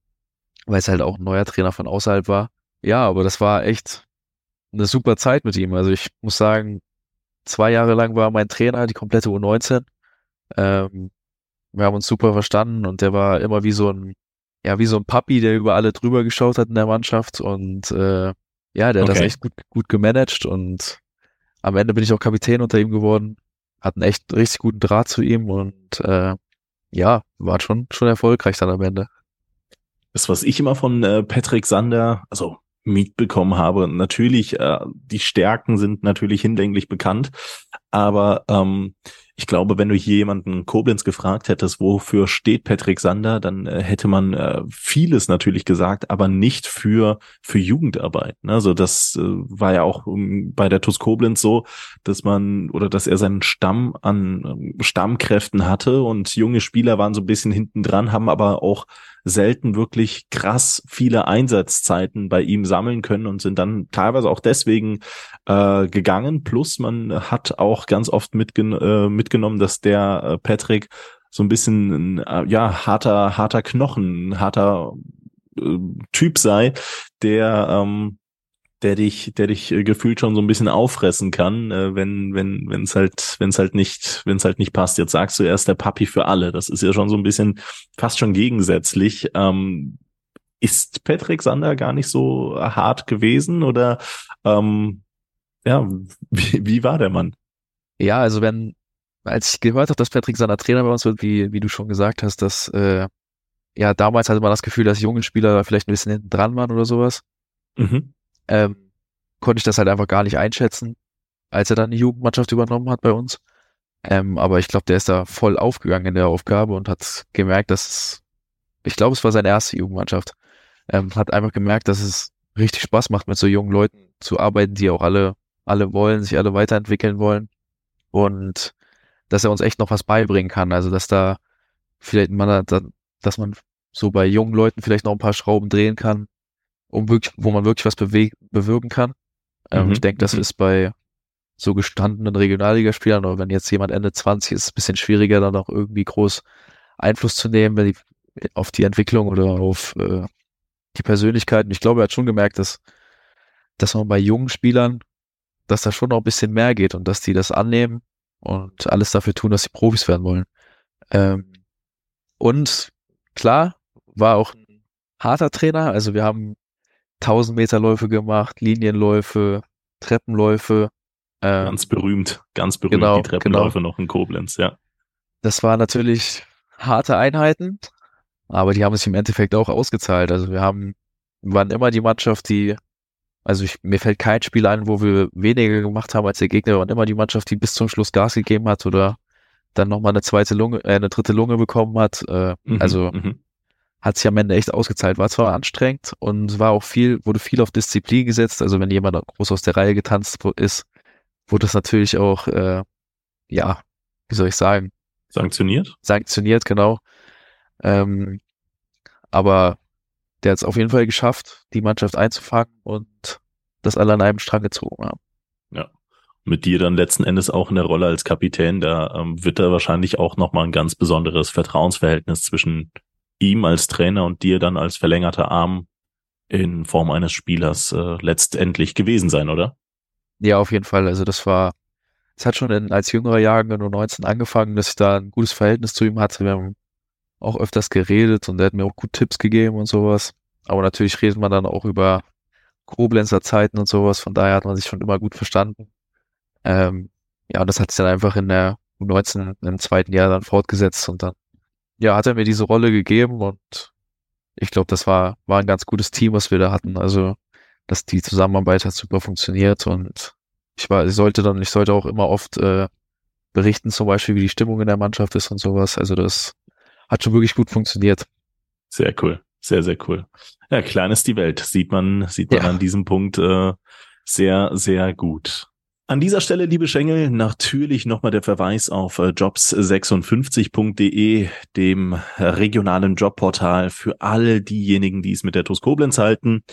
weil es halt auch ein neuer Trainer von außerhalb war. Ja, aber das war echt eine super Zeit mit ihm. Also ich muss sagen, zwei Jahre lang war mein Trainer, die komplette U19. Ähm, wir haben uns super verstanden und der war immer wie so ein, ja, wie so ein Papi, der über alle drüber geschaut hat in der Mannschaft und äh, ja, der hat okay. das echt gut, gut gemanagt und am Ende bin ich auch Kapitän unter ihm geworden, hatten echt richtig guten Draht zu ihm und äh, ja, war schon, schon erfolgreich dann am Ende. Das, was ich immer von äh, Patrick Sander, also mitbekommen habe, natürlich, äh, die Stärken sind natürlich hinlänglich bekannt, aber ähm, ich glaube, wenn du hier jemanden Koblenz gefragt hättest, wofür steht Patrick Sander, dann äh, hätte man äh, vieles natürlich gesagt, aber nicht für für Jugendarbeit. Ne? Also das äh, war ja auch um, ähm, bei der TuS Koblenz so, dass man oder dass er seinen Stamm an ähm, Stammkräften hatte und junge Spieler waren so ein bisschen hinten dran, haben aber auch selten wirklich krass viele Einsatzzeiten bei ihm sammeln können und sind dann teilweise auch deswegen äh, gegangen. Plus man hat auch ganz oft mitgen äh, mitgenommen, dass der äh, Patrick so ein bisschen äh, ja harter harter Knochen, harter äh, Typ sei, der ähm, der dich, der dich äh, gefühlt schon so ein bisschen auffressen kann, äh, wenn, wenn, wenn es halt, wenn es halt nicht, wenn es halt nicht passt. Jetzt sagst du erst der Papi für alle. Das ist ja schon so ein bisschen fast schon gegensätzlich. Ähm, ist Patrick Sander gar nicht so hart gewesen oder ähm, ja, wie, wie war der Mann? Ja, also wenn, als ich gehört habe, dass Patrick Sander Trainer bei uns wird, wie, wie du schon gesagt hast, dass äh, ja, damals hatte man das Gefühl, dass junge Spieler vielleicht ein bisschen hinten dran waren oder sowas. Mhm ähm, konnte ich das halt einfach gar nicht einschätzen, als er dann die Jugendmannschaft übernommen hat bei uns. Ähm, aber ich glaube, der ist da voll aufgegangen in der Aufgabe und hat gemerkt, dass es, ich glaube, es war seine erste Jugendmannschaft, ähm, hat einfach gemerkt, dass es richtig Spaß macht, mit so jungen Leuten zu arbeiten, die auch alle, alle wollen, sich alle weiterentwickeln wollen und dass er uns echt noch was beibringen kann. Also, dass da vielleicht man, da, dass man so bei jungen Leuten vielleicht noch ein paar Schrauben drehen kann, um wirklich, wo man wirklich was bewirken kann. Ähm, mhm. Ich denke, das mhm. ist bei so gestandenen Regionalligaspielern oder wenn jetzt jemand Ende 20 ist, ein bisschen schwieriger, dann auch irgendwie groß Einfluss zu nehmen, wenn die, auf die Entwicklung oder auf äh, die Persönlichkeiten. Ich glaube, er hat schon gemerkt, dass, dass man bei jungen Spielern, dass da schon noch ein bisschen mehr geht und dass die das annehmen und alles dafür tun, dass sie Profis werden wollen. Ähm, und klar, war auch ein harter Trainer. Also wir haben 1000 Meter Läufe gemacht, Linienläufe, Treppenläufe. Ähm, ganz berühmt, ganz berühmt genau, die Treppenläufe genau. noch in Koblenz, ja. Das waren natürlich harte Einheiten, aber die haben sich im Endeffekt auch ausgezahlt. Also wir haben, waren immer die Mannschaft, die, also ich, mir fällt kein Spiel ein, wo wir weniger gemacht haben als der Gegner, wir waren immer die Mannschaft, die bis zum Schluss Gas gegeben hat oder dann nochmal eine zweite Lunge, äh, eine dritte Lunge bekommen hat. Äh, mhm, also mhm hat sich am Ende echt ausgezahlt. War zwar anstrengend und war auch viel, wurde viel auf Disziplin gesetzt. Also wenn jemand groß aus der Reihe getanzt ist, wurde das natürlich auch, äh, ja, wie soll ich sagen? Sanktioniert? Sanktioniert, genau. Ähm, aber der hat es auf jeden Fall geschafft, die Mannschaft einzufangen und das alle an einem Strang gezogen haben. Ja. Mit dir dann letzten Endes auch in der Rolle als Kapitän, da ähm, wird da wahrscheinlich auch nochmal ein ganz besonderes Vertrauensverhältnis zwischen ihm als Trainer und dir dann als verlängerter Arm in Form eines Spielers äh, letztendlich gewesen sein, oder? Ja, auf jeden Fall. Also das war, es hat schon in, als jüngerer Jahrgang nur 19 angefangen, dass ich da ein gutes Verhältnis zu ihm hatte. Wir haben auch öfters geredet und er hat mir auch gut Tipps gegeben und sowas. Aber natürlich redet man dann auch über Koblenzer Zeiten und sowas. Von daher hat man sich schon immer gut verstanden. Ähm, ja, das hat sich dann einfach in der U19 im zweiten Jahr dann fortgesetzt und dann, ja, hat er mir diese Rolle gegeben und ich glaube, das war, war ein ganz gutes Team, was wir da hatten. Also, dass die Zusammenarbeit hat super funktioniert und ich war, ich sollte dann, ich sollte auch immer oft äh, berichten, zum Beispiel, wie die Stimmung in der Mannschaft ist und sowas. Also das hat schon wirklich gut funktioniert. Sehr cool. Sehr, sehr cool. Ja, klein ist die Welt. Sieht man, sieht man ja. an diesem Punkt äh, sehr, sehr gut. An dieser Stelle, liebe Schengel, natürlich nochmal der Verweis auf äh, jobs56.de, dem regionalen Jobportal für alle diejenigen, die es mit der TUS Koblenz halten.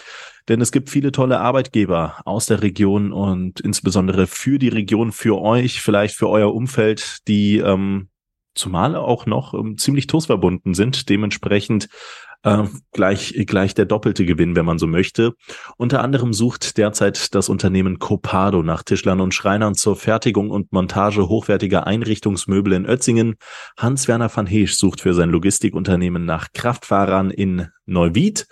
Denn es gibt viele tolle Arbeitgeber aus der Region und insbesondere für die Region, für euch, vielleicht für euer Umfeld, die ähm, zumal auch noch ähm, ziemlich TUS verbunden sind. Dementsprechend äh, gleich, gleich der doppelte Gewinn, wenn man so möchte. Unter anderem sucht derzeit das Unternehmen Copado nach Tischlern und Schreinern zur Fertigung und Montage hochwertiger Einrichtungsmöbel in Ötzingen. Hans-Werner van Heesch sucht für sein Logistikunternehmen nach Kraftfahrern in Neuwied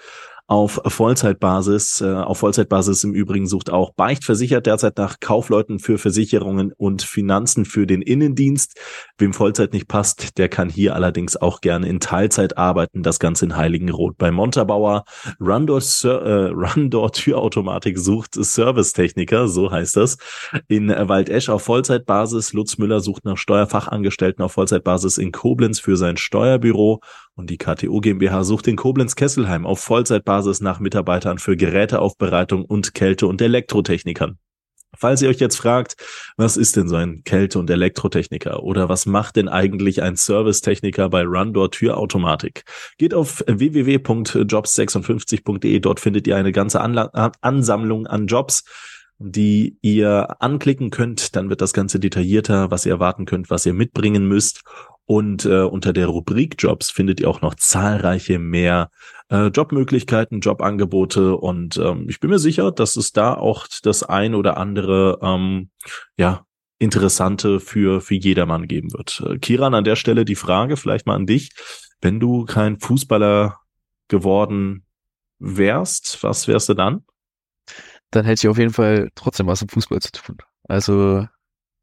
auf Vollzeitbasis. Äh, auf Vollzeitbasis im Übrigen sucht auch Beicht versichert derzeit nach Kaufleuten für Versicherungen und Finanzen für den Innendienst. Wem Vollzeit nicht passt, der kann hier allerdings auch gerne in Teilzeit arbeiten. Das Ganze in Heiligenroth bei Montabauer. Rundor, äh, Rundor Türautomatik sucht Servicetechniker, so heißt das. In Waldesch auf Vollzeitbasis. Lutz Müller sucht nach Steuerfachangestellten auf Vollzeitbasis in Koblenz für sein Steuerbüro. Und die KTO GmbH sucht in Koblenz-Kesselheim auf Vollzeitbasis nach Mitarbeitern für Geräteaufbereitung und Kälte- und Elektrotechnikern. Falls ihr euch jetzt fragt, was ist denn so ein Kälte- und Elektrotechniker oder was macht denn eigentlich ein Servicetechniker bei Rundor Türautomatik? Geht auf www.jobs56.de, dort findet ihr eine ganze Anla Ansammlung an Jobs, die ihr anklicken könnt. Dann wird das Ganze detaillierter, was ihr erwarten könnt, was ihr mitbringen müsst. Und äh, unter der Rubrik Jobs findet ihr auch noch zahlreiche mehr äh, Jobmöglichkeiten, Jobangebote. Und ähm, ich bin mir sicher, dass es da auch das ein oder andere ähm, ja interessante für für jedermann geben wird. Äh, Kiran, an der Stelle die Frage vielleicht mal an dich: Wenn du kein Fußballer geworden wärst, was wärst du dann? Dann hätte ich auf jeden Fall trotzdem was im Fußball zu tun. Also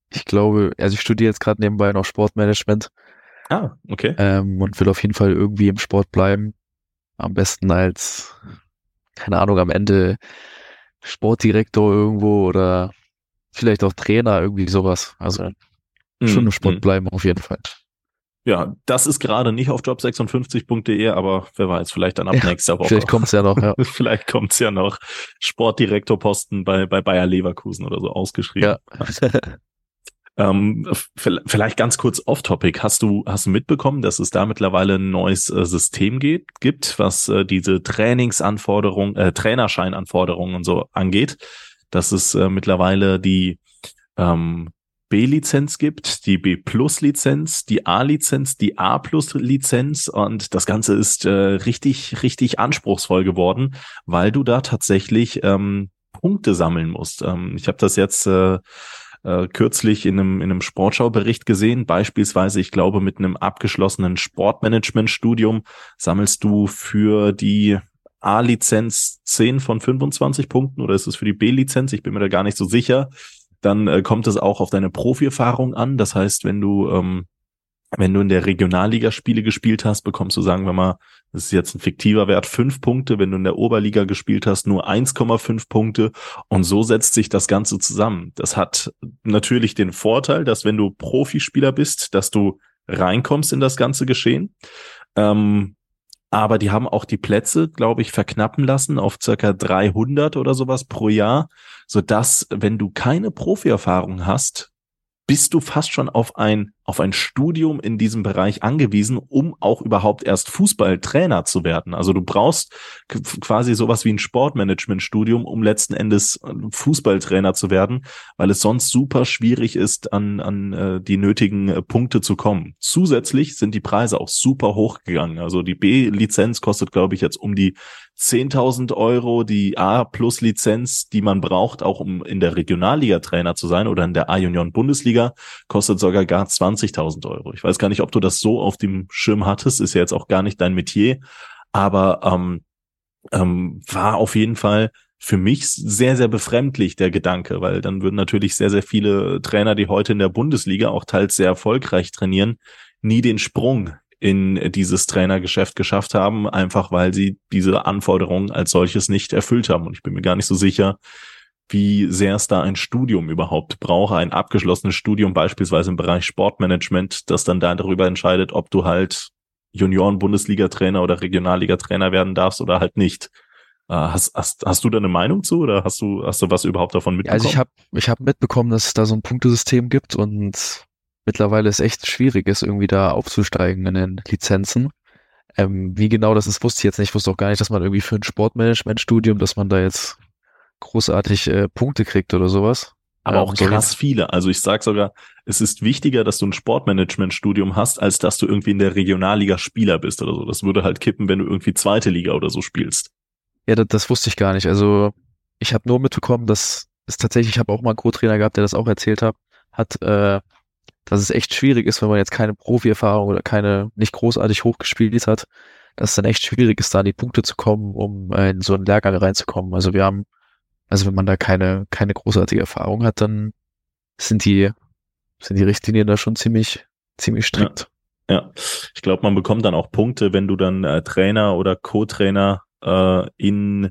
ich glaube, also ich studiere jetzt gerade nebenbei noch Sportmanagement Ah, okay. Ähm, und will auf jeden Fall irgendwie im Sport bleiben. Am besten als, keine Ahnung, am Ende Sportdirektor irgendwo oder vielleicht auch Trainer, irgendwie sowas. Also mm, schon im Sport mm. bleiben auf jeden Fall. Ja, das ist gerade nicht auf job56.de, aber wer weiß, vielleicht dann ab ja, nächster Woche. Vielleicht kommt's ja noch, ja. [laughs] vielleicht kommt's ja noch. Sportdirektorposten bei, bei Bayer Leverkusen oder so ausgeschrieben. Ja. [laughs] Ähm, vielleicht ganz kurz off-topic. Hast du, hast du mitbekommen, dass es da mittlerweile ein neues äh, System geht, gibt, was äh, diese Trainingsanforderungen, äh, Trainerscheinanforderungen und so angeht? Dass es äh, mittlerweile die ähm, B-Lizenz gibt, die B-Plus-Lizenz, die A-Lizenz, die A-Plus-Lizenz und das Ganze ist äh, richtig, richtig anspruchsvoll geworden, weil du da tatsächlich ähm, Punkte sammeln musst. Ähm, ich habe das jetzt äh, äh, kürzlich in einem, in einem Sportschaubericht gesehen. Beispielsweise, ich glaube, mit einem abgeschlossenen Sportmanagement-Studium sammelst du für die A-Lizenz 10 von 25 Punkten oder ist es für die B-Lizenz? Ich bin mir da gar nicht so sicher. Dann äh, kommt es auch auf deine Profi-Erfahrung an. Das heißt, wenn du ähm, wenn du in der Regionalliga Spiele gespielt hast, bekommst du, sagen wir mal, das ist jetzt ein fiktiver Wert, fünf Punkte. Wenn du in der Oberliga gespielt hast, nur 1,5 Punkte. Und so setzt sich das Ganze zusammen. Das hat natürlich den Vorteil, dass wenn du Profispieler bist, dass du reinkommst in das ganze Geschehen. Ähm, aber die haben auch die Plätze, glaube ich, verknappen lassen auf circa 300 oder sowas pro Jahr, so dass, wenn du keine Profierfahrung hast, bist du fast schon auf ein auf ein Studium in diesem Bereich angewiesen, um auch überhaupt erst Fußballtrainer zu werden. Also du brauchst quasi sowas wie ein Sportmanagement-Studium, um letzten Endes äh, Fußballtrainer zu werden, weil es sonst super schwierig ist, an, an äh, die nötigen äh, Punkte zu kommen. Zusätzlich sind die Preise auch super hoch gegangen. Also die B-Lizenz kostet, glaube ich, jetzt um die 10.000 Euro, die A-Plus-Lizenz, die man braucht, auch um in der Regionalliga Trainer zu sein oder in der A-Union-Bundesliga, kostet sogar gar 20 20.000 Euro. Ich weiß gar nicht, ob du das so auf dem Schirm hattest, ist ja jetzt auch gar nicht dein Metier, aber ähm, ähm, war auf jeden Fall für mich sehr, sehr befremdlich, der Gedanke, weil dann würden natürlich sehr, sehr viele Trainer, die heute in der Bundesliga auch teils sehr erfolgreich trainieren, nie den Sprung in dieses Trainergeschäft geschafft haben, einfach weil sie diese Anforderungen als solches nicht erfüllt haben. Und ich bin mir gar nicht so sicher, wie sehr es da ein Studium überhaupt braucht, ein abgeschlossenes Studium beispielsweise im Bereich Sportmanagement, das dann da darüber entscheidet, ob du halt Junioren-Bundesliga-Trainer oder Regionalliga-Trainer werden darfst oder halt nicht. Äh, hast, hast, hast du da eine Meinung zu oder hast du, hast du was überhaupt davon mitbekommen? Also ich habe ich hab mitbekommen, dass es da so ein Punktesystem gibt und mittlerweile es echt schwierig ist, irgendwie da aufzusteigen in den Lizenzen. Ähm, wie genau das ist, wusste ich jetzt nicht. Ich wusste auch gar nicht, dass man irgendwie für ein Sportmanagement-Studium, dass man da jetzt großartig äh, Punkte kriegt oder sowas. Aber auch krass viele. Also ich sag sogar, es ist wichtiger, dass du ein Sportmanagement-Studium hast, als dass du irgendwie in der Regionalliga Spieler bist oder so. Das würde halt kippen, wenn du irgendwie zweite Liga oder so spielst. Ja, das, das wusste ich gar nicht. Also ich habe nur mitbekommen, dass es tatsächlich, ich habe auch mal einen Co-Trainer gehabt, der das auch erzählt hat, hat, äh, dass es echt schwierig ist, wenn man jetzt keine Profi-Erfahrung oder keine nicht großartig hochgespielt hat, dass es dann echt schwierig ist, da an die Punkte zu kommen, um in so einen Lehrgang reinzukommen. Also wir haben also wenn man da keine, keine großartige Erfahrung hat, dann sind die, sind die Richtlinien da schon ziemlich, ziemlich strikt. Ja, ja. ich glaube, man bekommt dann auch Punkte, wenn du dann äh, Trainer oder Co-Trainer äh, in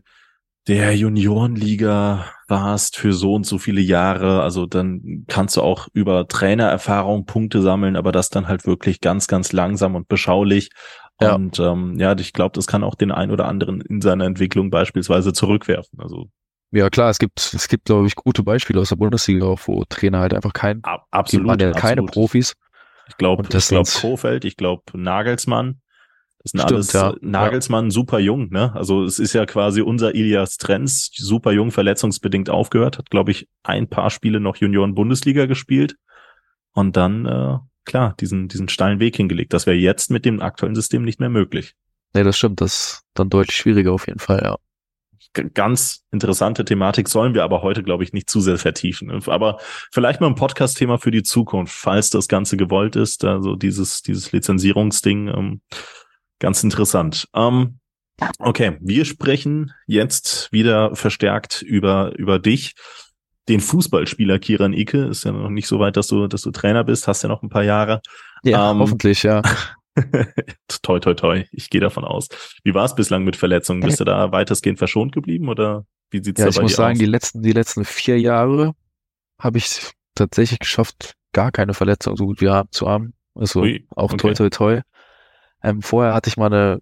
der Juniorenliga warst für so und so viele Jahre. Also dann kannst du auch über Trainererfahrung Punkte sammeln, aber das dann halt wirklich ganz, ganz langsam und beschaulich. Ja. Und ähm, ja, ich glaube, das kann auch den einen oder anderen in seiner Entwicklung beispielsweise zurückwerfen. Also ja, klar, es gibt, es gibt, glaube ich, gute Beispiele aus der Bundesliga, auch, wo Trainer halt einfach kein, absolut, waren ja keine Profis. Ich glaube, ich glaube Kofeld, ich glaube Nagelsmann. Das sind Stimmt, alles ja. Nagelsmann super jung, ne? Also es ist ja quasi unser Ilias Trends, super jung, verletzungsbedingt aufgehört, hat, glaube ich, ein paar Spiele noch Junioren-Bundesliga gespielt und dann, äh, klar, diesen, diesen steilen Weg hingelegt. Das wäre jetzt mit dem aktuellen System nicht mehr möglich. Nee, das stimmt, das ist dann deutlich schwieriger auf jeden Fall, ja ganz interessante Thematik, sollen wir aber heute, glaube ich, nicht zu sehr vertiefen. Aber vielleicht mal ein Podcast-Thema für die Zukunft, falls das Ganze gewollt ist. Also dieses, dieses Lizenzierungsding, ähm, ganz interessant. Ähm, okay, wir sprechen jetzt wieder verstärkt über, über dich. Den Fußballspieler Kiran Ike ist ja noch nicht so weit, dass du, dass du Trainer bist, hast ja noch ein paar Jahre. Ja, ähm, hoffentlich, ja. [laughs] toi, toi, toi. Ich gehe davon aus. Wie war es bislang mit Verletzungen? Bist du da [laughs] weitestgehend verschont geblieben oder wie sieht's ja, da bei dir aus? Ich muss sagen, die letzten, die letzten vier Jahre habe ich tatsächlich geschafft, gar keine Verletzung so gut wie zu haben. Also Ui, auch toi, toi, toi. Ähm, vorher hatte ich mal eine,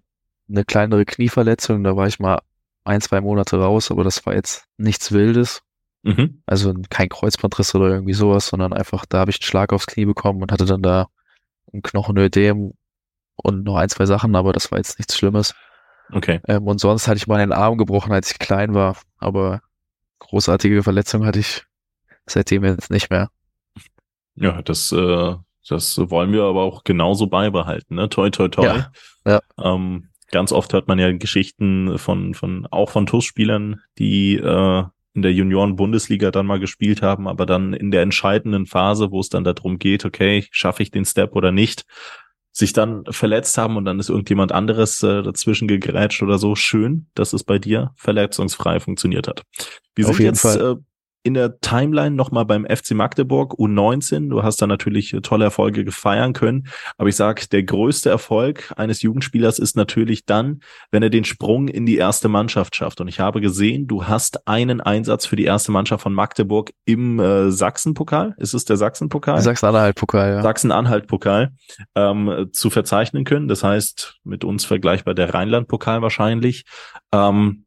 eine kleinere Knieverletzung, da war ich mal ein, zwei Monate raus, aber das war jetzt nichts Wildes. Mhm. Also kein Kreuzbandriss oder irgendwie sowas, sondern einfach, da habe ich einen Schlag aufs Knie bekommen und hatte dann da ein Knochenödem und noch ein, zwei Sachen, aber das war jetzt nichts Schlimmes. Okay. Ähm, und sonst hatte ich mal einen Arm gebrochen, als ich klein war, aber großartige Verletzung hatte ich seitdem jetzt nicht mehr. Ja, das, äh, das wollen wir aber auch genauso beibehalten, ne? Toi, toi, toi. Ja. ja. Ähm, ganz oft hört man ja Geschichten von, von, auch von TUS-Spielern, die, äh, in der Junioren-Bundesliga dann mal gespielt haben, aber dann in der entscheidenden Phase, wo es dann darum geht, okay, schaffe ich den Step oder nicht, sich dann verletzt haben und dann ist irgendjemand anderes äh, dazwischen gegrätscht oder so. Schön, dass es bei dir verletzungsfrei funktioniert hat. Wir Auf sind jetzt Fall. Äh, in der Timeline nochmal beim FC Magdeburg U19. Du hast da natürlich tolle Erfolge gefeiern können. Aber ich sag, der größte Erfolg eines Jugendspielers ist natürlich dann, wenn er den Sprung in die erste Mannschaft schafft. Und ich habe gesehen, du hast einen Einsatz für die erste Mannschaft von Magdeburg im äh, Sachsenpokal. Ist es der Sachsenpokal? Sachsen-Anhalt-Pokal, ja. Sachsen-Anhalt-Pokal ähm, zu verzeichnen können. Das heißt, mit uns vergleichbar der Rheinland-Pokal wahrscheinlich. Ähm,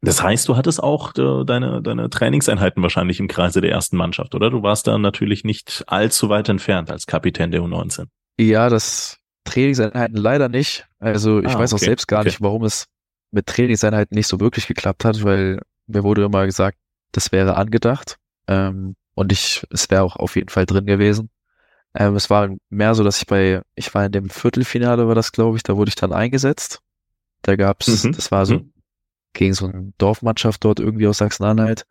das heißt, du hattest auch äh, deine, deine Trainingseinheiten wahrscheinlich im Kreise der ersten Mannschaft, oder? Du warst da natürlich nicht allzu weit entfernt als Kapitän der U19. Ja, das Trainingseinheiten leider nicht. Also ich ah, weiß auch selbst gar okay. nicht, warum es mit Trainingseinheiten nicht so wirklich geklappt hat, weil mir wurde immer gesagt, das wäre angedacht. Ähm, und ich, es wäre auch auf jeden Fall drin gewesen. Ähm, es war mehr so, dass ich bei, ich war in dem Viertelfinale, war das, glaube ich, da wurde ich dann eingesetzt. Da gab's, mhm. das war so mhm gegen so eine Dorfmannschaft dort irgendwie aus Sachsen-Anhalt.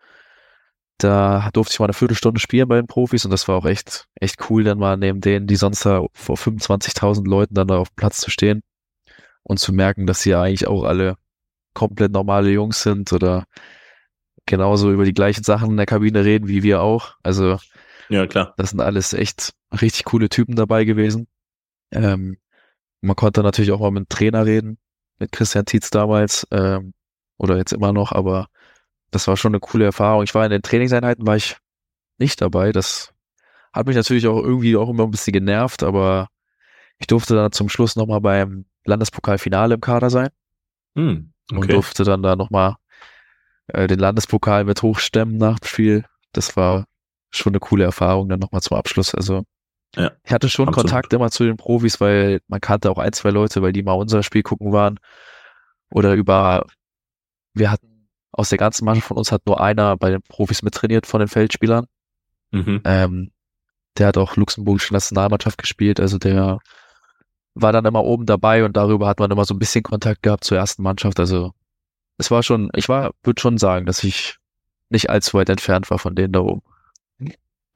Da durfte ich mal eine Viertelstunde spielen bei den Profis und das war auch echt, echt cool, dann mal neben denen, die sonst da vor 25.000 Leuten dann da auf dem Platz zu stehen und zu merken, dass sie ja eigentlich auch alle komplett normale Jungs sind oder genauso über die gleichen Sachen in der Kabine reden wie wir auch. Also ja, klar. Das sind alles echt richtig coole Typen dabei gewesen. Ähm, man konnte natürlich auch mal mit dem Trainer reden, mit Christian Tietz damals, ähm, oder jetzt immer noch, aber das war schon eine coole Erfahrung. Ich war in den Trainingseinheiten, war ich nicht dabei. Das hat mich natürlich auch irgendwie auch immer ein bisschen genervt, aber ich durfte dann zum Schluss nochmal beim Landespokalfinale im Kader sein. Hm, okay. Und durfte dann da nochmal äh, den Landespokal mit hochstemmen nach dem Spiel. Das war schon eine coole Erfahrung dann nochmal zum Abschluss. Also ja, ich hatte schon absolut. Kontakt immer zu den Profis, weil man kannte auch ein, zwei Leute, weil die mal unser Spiel gucken waren. Oder über, wir hatten aus der ganzen Mannschaft von uns hat nur einer bei den Profis mittrainiert von den Feldspielern. Mhm. Ähm, der hat auch luxemburgische Nationalmannschaft gespielt, also der war dann immer oben dabei und darüber hat man immer so ein bisschen Kontakt gehabt zur ersten Mannschaft. Also es war schon, ich war, würde schon sagen, dass ich nicht allzu weit entfernt war von denen da oben.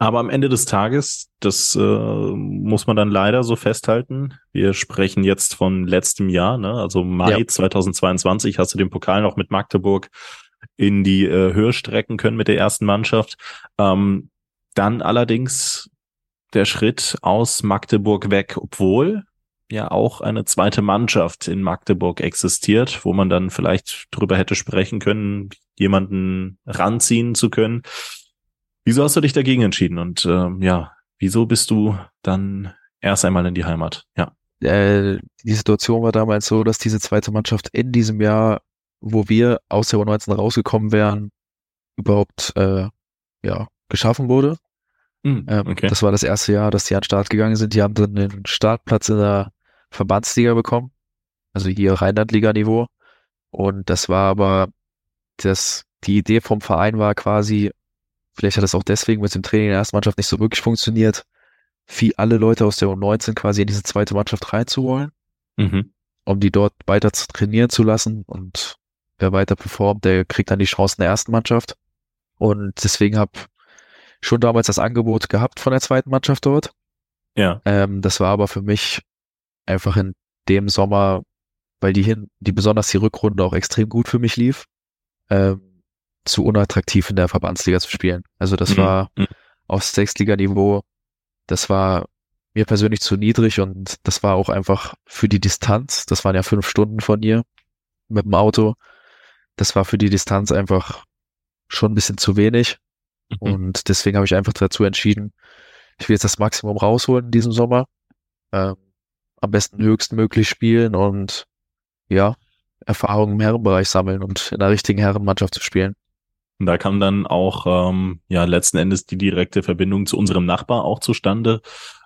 Aber am Ende des Tages, das äh, muss man dann leider so festhalten. Wir sprechen jetzt von letztem Jahr, ne? also Mai ja. 2022 hast du den Pokal noch mit Magdeburg in die äh, Höhe strecken können mit der ersten Mannschaft. Ähm, dann allerdings der Schritt aus Magdeburg weg, obwohl ja auch eine zweite Mannschaft in Magdeburg existiert, wo man dann vielleicht drüber hätte sprechen können, jemanden ranziehen zu können. Wieso hast du dich dagegen entschieden? Und ähm, ja, wieso bist du dann erst einmal in die Heimat? Ja. Äh, die Situation war damals so, dass diese zweite Mannschaft in diesem Jahr, wo wir aus der U19 rausgekommen wären, überhaupt äh, ja, geschaffen wurde. Mm, okay. das war das erste Jahr, dass die an den Start gegangen sind. Die haben dann den Startplatz in der Verbandsliga bekommen, also hier Rheinlandliga-Niveau. Und das war aber das, die Idee vom Verein war quasi, Vielleicht hat es auch deswegen mit dem Training in der ersten Mannschaft nicht so wirklich funktioniert, wie alle Leute aus der U19 quasi in diese zweite Mannschaft reinzuholen, mhm. um die dort weiter zu trainieren zu lassen und wer weiter performt, der kriegt dann die Chance in der ersten Mannschaft. Und deswegen habe schon damals das Angebot gehabt von der zweiten Mannschaft dort. Ja. Ähm, das war aber für mich einfach in dem Sommer, weil die hin, die besonders die Rückrunde auch extrem gut für mich lief. Ähm, zu unattraktiv in der Verbandsliga zu spielen. Also das mhm. war mhm. auf Sechsliga-Niveau, das war mir persönlich zu niedrig und das war auch einfach für die Distanz, das waren ja fünf Stunden von hier mit dem Auto, das war für die Distanz einfach schon ein bisschen zu wenig mhm. und deswegen habe ich einfach dazu entschieden, ich will jetzt das Maximum rausholen in diesem Sommer, äh, am besten höchstmöglich spielen und ja, Erfahrungen im Herrenbereich sammeln und in der richtigen Herrenmannschaft zu spielen. Und da kam dann auch ähm, ja letzten Endes die direkte Verbindung zu unserem Nachbar auch zustande,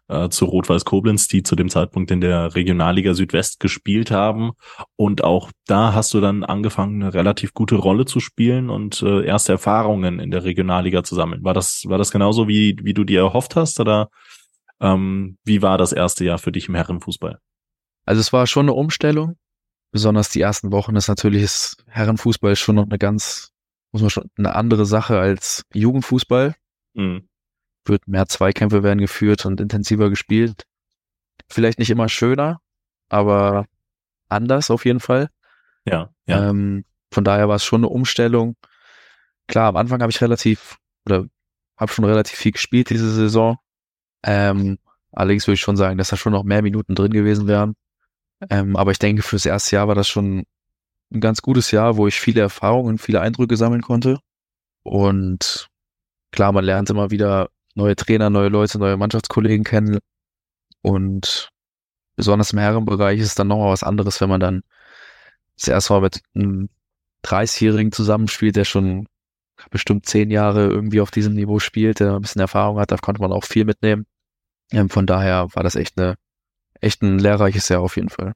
äh, zu Rot-Weiß Koblenz, die zu dem Zeitpunkt in der Regionalliga Südwest gespielt haben. Und auch da hast du dann angefangen, eine relativ gute Rolle zu spielen und äh, erste Erfahrungen in der Regionalliga zu sammeln. War das, war das genauso, wie, wie du dir erhofft hast? Oder ähm, wie war das erste Jahr für dich im Herrenfußball? Also es war schon eine Umstellung. Besonders die ersten Wochen ist natürlich ist Herrenfußball schon noch eine ganz muss man schon eine andere Sache als Jugendfußball. Mhm. Wird mehr Zweikämpfe werden geführt und intensiver gespielt. Vielleicht nicht immer schöner, aber anders auf jeden Fall. Ja, ja. Ähm, von daher war es schon eine Umstellung. Klar, am Anfang habe ich relativ oder habe schon relativ viel gespielt diese Saison. Ähm, allerdings würde ich schon sagen, dass da schon noch mehr Minuten drin gewesen wären. Ähm, aber ich denke, fürs erste Jahr war das schon ein ganz gutes Jahr, wo ich viele Erfahrungen, viele Eindrücke sammeln konnte. Und klar, man lernt immer wieder neue Trainer, neue Leute, neue Mannschaftskollegen kennen. Und besonders im Herrenbereich ist es dann nochmal was anderes, wenn man dann das erste Mal mit einem 30-Jährigen zusammenspielt, der schon bestimmt zehn Jahre irgendwie auf diesem Niveau spielt, der ein bisschen Erfahrung hat, da konnte man auch viel mitnehmen. Ähm, von daher war das echt eine, echt ein lehrreiches Jahr auf jeden Fall.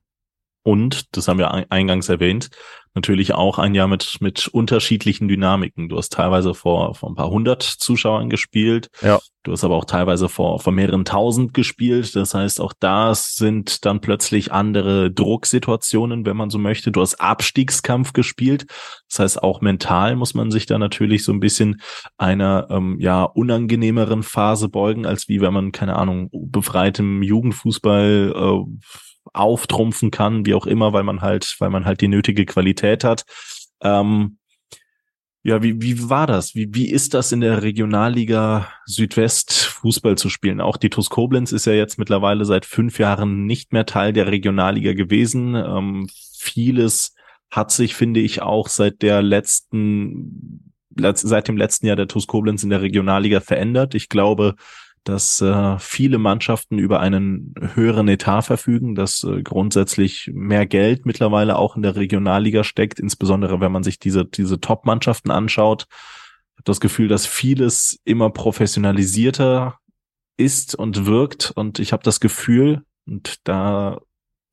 Und, das haben wir eingangs erwähnt, natürlich auch ein Jahr mit, mit unterschiedlichen Dynamiken. Du hast teilweise vor, vor ein paar hundert Zuschauern gespielt. Ja. Du hast aber auch teilweise vor, vor mehreren tausend gespielt. Das heißt, auch da sind dann plötzlich andere Drucksituationen, wenn man so möchte. Du hast Abstiegskampf gespielt. Das heißt, auch mental muss man sich da natürlich so ein bisschen einer, ähm, ja, unangenehmeren Phase beugen, als wie wenn man, keine Ahnung, befreitem Jugendfußball, äh, auftrumpfen kann, wie auch immer, weil man halt, weil man halt die nötige Qualität hat. Ähm, Ja, wie, wie war das? Wie, wie ist das in der Regionalliga Südwest Fußball zu spielen? Auch die TuS Koblenz ist ja jetzt mittlerweile seit fünf Jahren nicht mehr Teil der Regionalliga gewesen. Ähm, vieles hat sich, finde ich, auch seit der letzten, seit dem letzten Jahr der TuS Koblenz in der Regionalliga verändert. Ich glaube, dass äh, viele Mannschaften über einen höheren Etat verfügen, dass äh, grundsätzlich mehr Geld mittlerweile auch in der Regionalliga steckt, insbesondere wenn man sich diese, diese Top-Mannschaften anschaut. Ich habe das Gefühl, dass vieles immer professionalisierter ist und wirkt und ich habe das Gefühl, und da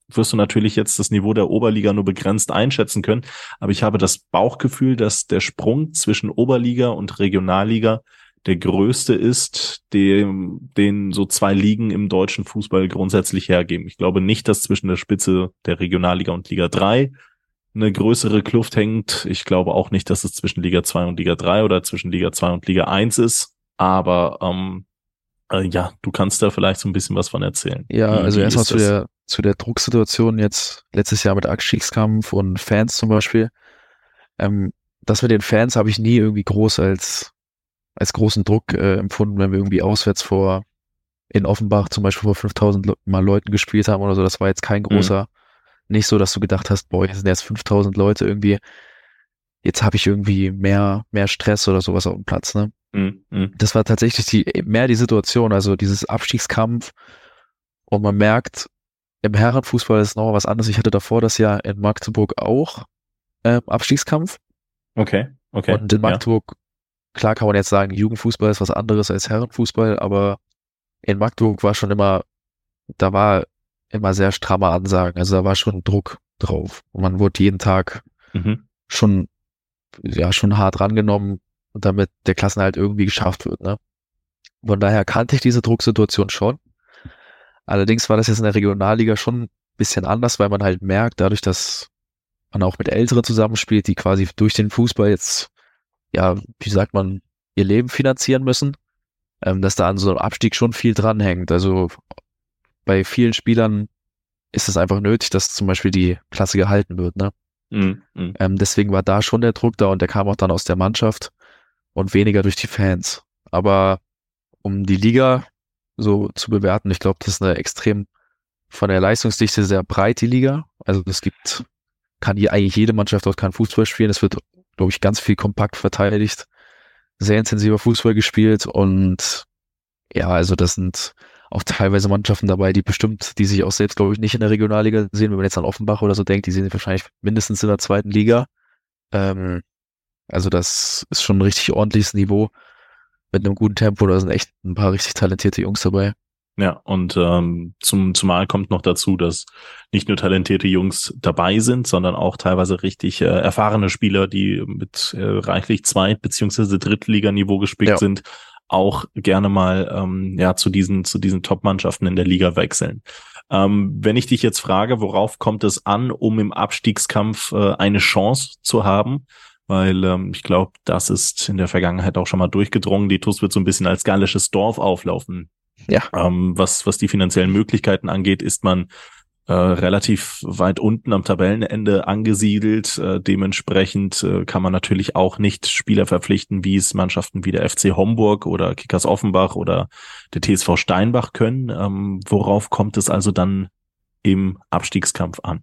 wirst du natürlich jetzt das Niveau der Oberliga nur begrenzt einschätzen können, aber ich habe das Bauchgefühl, dass der Sprung zwischen Oberliga und Regionalliga der größte ist, dem, den so zwei Ligen im deutschen Fußball grundsätzlich hergeben. Ich glaube nicht, dass zwischen der Spitze der Regionalliga und Liga 3 eine größere Kluft hängt. Ich glaube auch nicht, dass es zwischen Liga 2 und Liga 3 oder zwischen Liga 2 und Liga 1 ist. Aber ähm, äh, ja, du kannst da vielleicht so ein bisschen was von erzählen. Ja, wie, also erstmal zu der, zu der Drucksituation jetzt letztes Jahr mit Abstiegskampf und Fans zum Beispiel. Ähm, das mit den Fans habe ich nie irgendwie groß als als großen Druck äh, empfunden, wenn wir irgendwie auswärts vor in Offenbach zum Beispiel vor 5000 Le mal Leuten gespielt haben oder so. Das war jetzt kein mhm. großer, mhm. nicht so, dass du gedacht hast, boah, hier sind jetzt 5000 Leute irgendwie. Jetzt habe ich irgendwie mehr, mehr Stress oder sowas auf dem Platz, ne? Mhm. mhm. Das war tatsächlich die, mehr die Situation, also dieses Abstiegskampf. Und man merkt, im Herrenfußball ist noch was anderes. Ich hatte davor das Jahr in Magdeburg auch äh, Abstiegskampf. Okay, okay. Und in Magdeburg ja. Klar kann man jetzt sagen, Jugendfußball ist was anderes als Herrenfußball, aber in Magdeburg war schon immer, da war immer sehr stramme Ansagen. Also da war schon Druck drauf. Und man wurde jeden Tag mhm. schon, ja, schon hart rangenommen, damit der Klassenhalt irgendwie geschafft wird, ne? Von daher kannte ich diese Drucksituation schon. Allerdings war das jetzt in der Regionalliga schon ein bisschen anders, weil man halt merkt, dadurch, dass man auch mit Älteren zusammenspielt, die quasi durch den Fußball jetzt ja, wie sagt man, ihr Leben finanzieren müssen, ähm, dass da an so einem Abstieg schon viel dranhängt. Also bei vielen Spielern ist es einfach nötig, dass zum Beispiel die Klasse gehalten wird. Ne? Mm, mm. Ähm, deswegen war da schon der Druck da und der kam auch dann aus der Mannschaft und weniger durch die Fans. Aber um die Liga so zu bewerten, ich glaube, das ist eine extrem von der Leistungsdichte sehr breit die Liga. Also es gibt, kann hier eigentlich jede Mannschaft dort kann Fußball spielen. Es wird glaube ich, ganz viel kompakt verteidigt, sehr intensiver Fußball gespielt und ja, also das sind auch teilweise Mannschaften dabei, die bestimmt, die sich auch selbst, glaube ich, nicht in der Regionalliga sehen. Wenn man jetzt an Offenbach oder so denkt, die sehen sich wahrscheinlich mindestens in der zweiten Liga. Ähm, also das ist schon ein richtig ordentliches Niveau mit einem guten Tempo. Da sind echt ein paar richtig talentierte Jungs dabei. Ja, und ähm, zum, zumal kommt noch dazu, dass nicht nur talentierte Jungs dabei sind, sondern auch teilweise richtig äh, erfahrene Spieler, die mit äh, reichlich Zweit- beziehungsweise Drittliganiveau gespickt ja. sind, auch gerne mal ähm, ja zu diesen zu diesen Top-Mannschaften in der Liga wechseln. Ähm, wenn ich dich jetzt frage, worauf kommt es an, um im Abstiegskampf äh, eine Chance zu haben? Weil ähm, ich glaube, das ist in der Vergangenheit auch schon mal durchgedrungen. Die TUS wird so ein bisschen als gallisches Dorf auflaufen. Ja. Ähm, was, was die finanziellen Möglichkeiten angeht, ist man äh, relativ weit unten am Tabellenende angesiedelt. Äh, dementsprechend äh, kann man natürlich auch nicht Spieler verpflichten, wie es Mannschaften wie der FC Homburg oder Kickers Offenbach oder der TSV Steinbach können. Ähm, worauf kommt es also dann im Abstiegskampf an?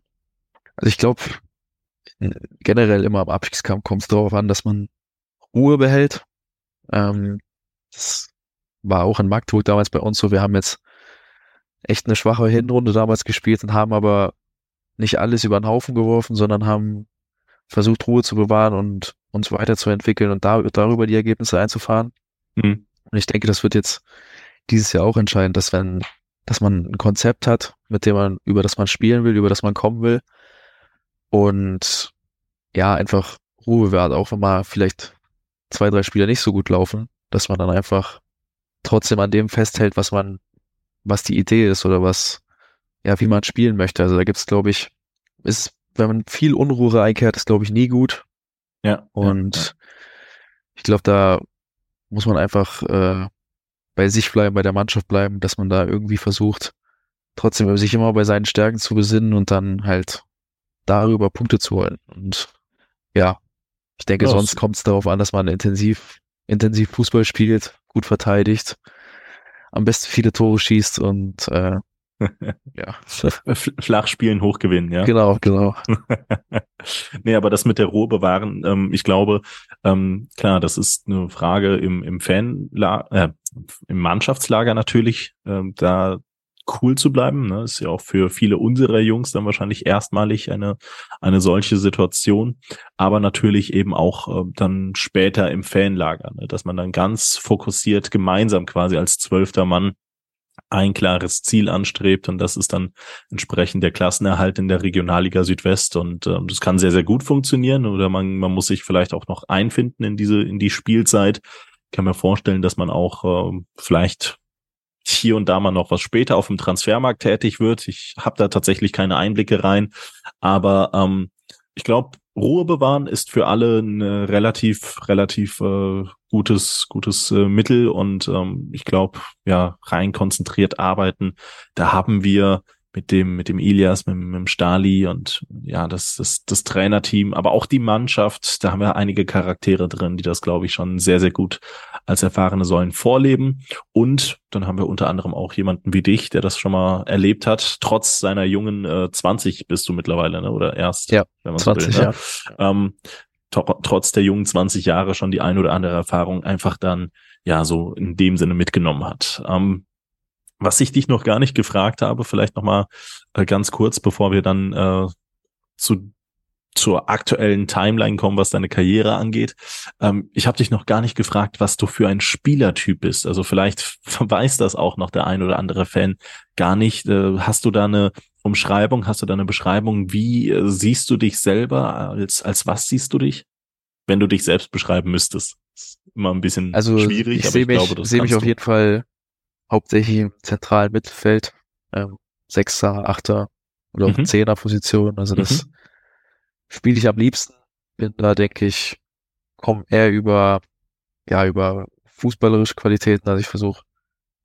Also ich glaube, generell immer am Abstiegskampf kommt es darauf an, dass man Ruhe behält. Ähm, das war auch in Magdeburg damals bei uns so. Wir haben jetzt echt eine schwache Hinrunde damals gespielt und haben aber nicht alles über den Haufen geworfen, sondern haben versucht, Ruhe zu bewahren und uns weiterzuentwickeln und da, darüber die Ergebnisse einzufahren. Mhm. Und ich denke, das wird jetzt dieses Jahr auch entscheidend, dass wenn, dass man ein Konzept hat, mit dem man, über das man spielen will, über das man kommen will. Und ja, einfach Ruhe wert, auch wenn mal vielleicht zwei, drei Spieler nicht so gut laufen, dass man dann einfach trotzdem an dem festhält, was man, was die Idee ist oder was, ja, wie man spielen möchte. Also da gibt's, glaube ich, ist, wenn man viel Unruhe einkehrt, ist, glaube ich, nie gut. Ja. Und ja, ja. ich glaube, da muss man einfach äh, bei sich bleiben, bei der Mannschaft bleiben, dass man da irgendwie versucht, trotzdem sich immer bei seinen Stärken zu besinnen und dann halt darüber Punkte zu holen. Und ja, Ich denke, Ja, sonst es- kommt es darauf an, dass man intensiv, intensiv Fußball spielt, gut verteidigt, am besten viele Tore schießt und äh, [laughs] ja, Flach spielen, hoch gewinnen, ja. genau, genau. [laughs] nee, aber das mit der Ruhe bewahren, ähm, ich glaube, ähm, klar, das ist eine Frage im, im Fanlager, äh, im Mannschaftslager natürlich, ähm, da cool zu bleiben. Ne? Ist ja auch für viele unserer Jungs dann wahrscheinlich erstmalig eine, eine solche Situation, aber natürlich eben auch äh, dann später im Fanlager, ne? dass man dann ganz fokussiert gemeinsam quasi als zwölfter Mann ein klares Ziel anstrebt und das ist dann entsprechend der Klassenerhalt in der Regionalliga Südwest und ähm, das kann sehr sehr gut funktionieren oder man man muss sich vielleicht auch noch einfinden in diese in die Spielzeit. Ich kann mir vorstellen, dass man auch ähm, vielleicht hier und da mal noch was später auf dem Transfermarkt tätig wird. Ich habe da tatsächlich keine Einblicke rein, aber ähm, ich glaube, Ruhe bewahren ist für alle ein äh, relativ, relativ äh, gutes, gutes äh, Mittel und ähm, ich glaube, ja, rein konzentriert arbeiten. Da haben wir mit dem, mit dem Ilias, mit, mit dem Stali und ja, das, das, das Trainerteam, aber auch die Mannschaft, da haben wir einige Charaktere drin, die das, glaube ich, schon sehr, sehr gut als erfahrene Säulen vorleben. Und dann haben wir unter anderem auch jemanden wie dich, der das schon mal erlebt hat, trotz seiner jungen äh, 20 bist du mittlerweile, ne? Oder erst, Ja, wenn man so 20, will, ne? ähm, tro- trotz der jungen 20 Jahre schon die ein oder andere Erfahrung einfach dann ja so in dem Sinne mitgenommen hat. Ähm, was ich dich noch gar nicht gefragt habe, vielleicht noch mal äh, ganz kurz, bevor wir dann äh, zu zur aktuellen Timeline kommen, was deine Karriere angeht. Ähm, ich habe dich noch gar nicht gefragt, was du für ein Spielertyp bist. Also vielleicht [laughs] weiß das auch noch der ein oder andere Fan gar nicht. Äh, hast du da eine Umschreibung, hast du da eine Beschreibung, wie äh, siehst du dich selber, als, als was siehst du dich, wenn du dich selbst beschreiben müsstest? Ist immer ein bisschen Also schwierig, ich aber ich mich, glaube, das sehe mich auf jeden Fall hauptsächlich im zentralen Mittelfeld, ähm, Sechser, Achter oder auch Mhm. Zehner Position. Also das spiele ich am liebsten. Bin da, denke ich, komme eher über, ja, über fußballerische Qualitäten. Also ich versuche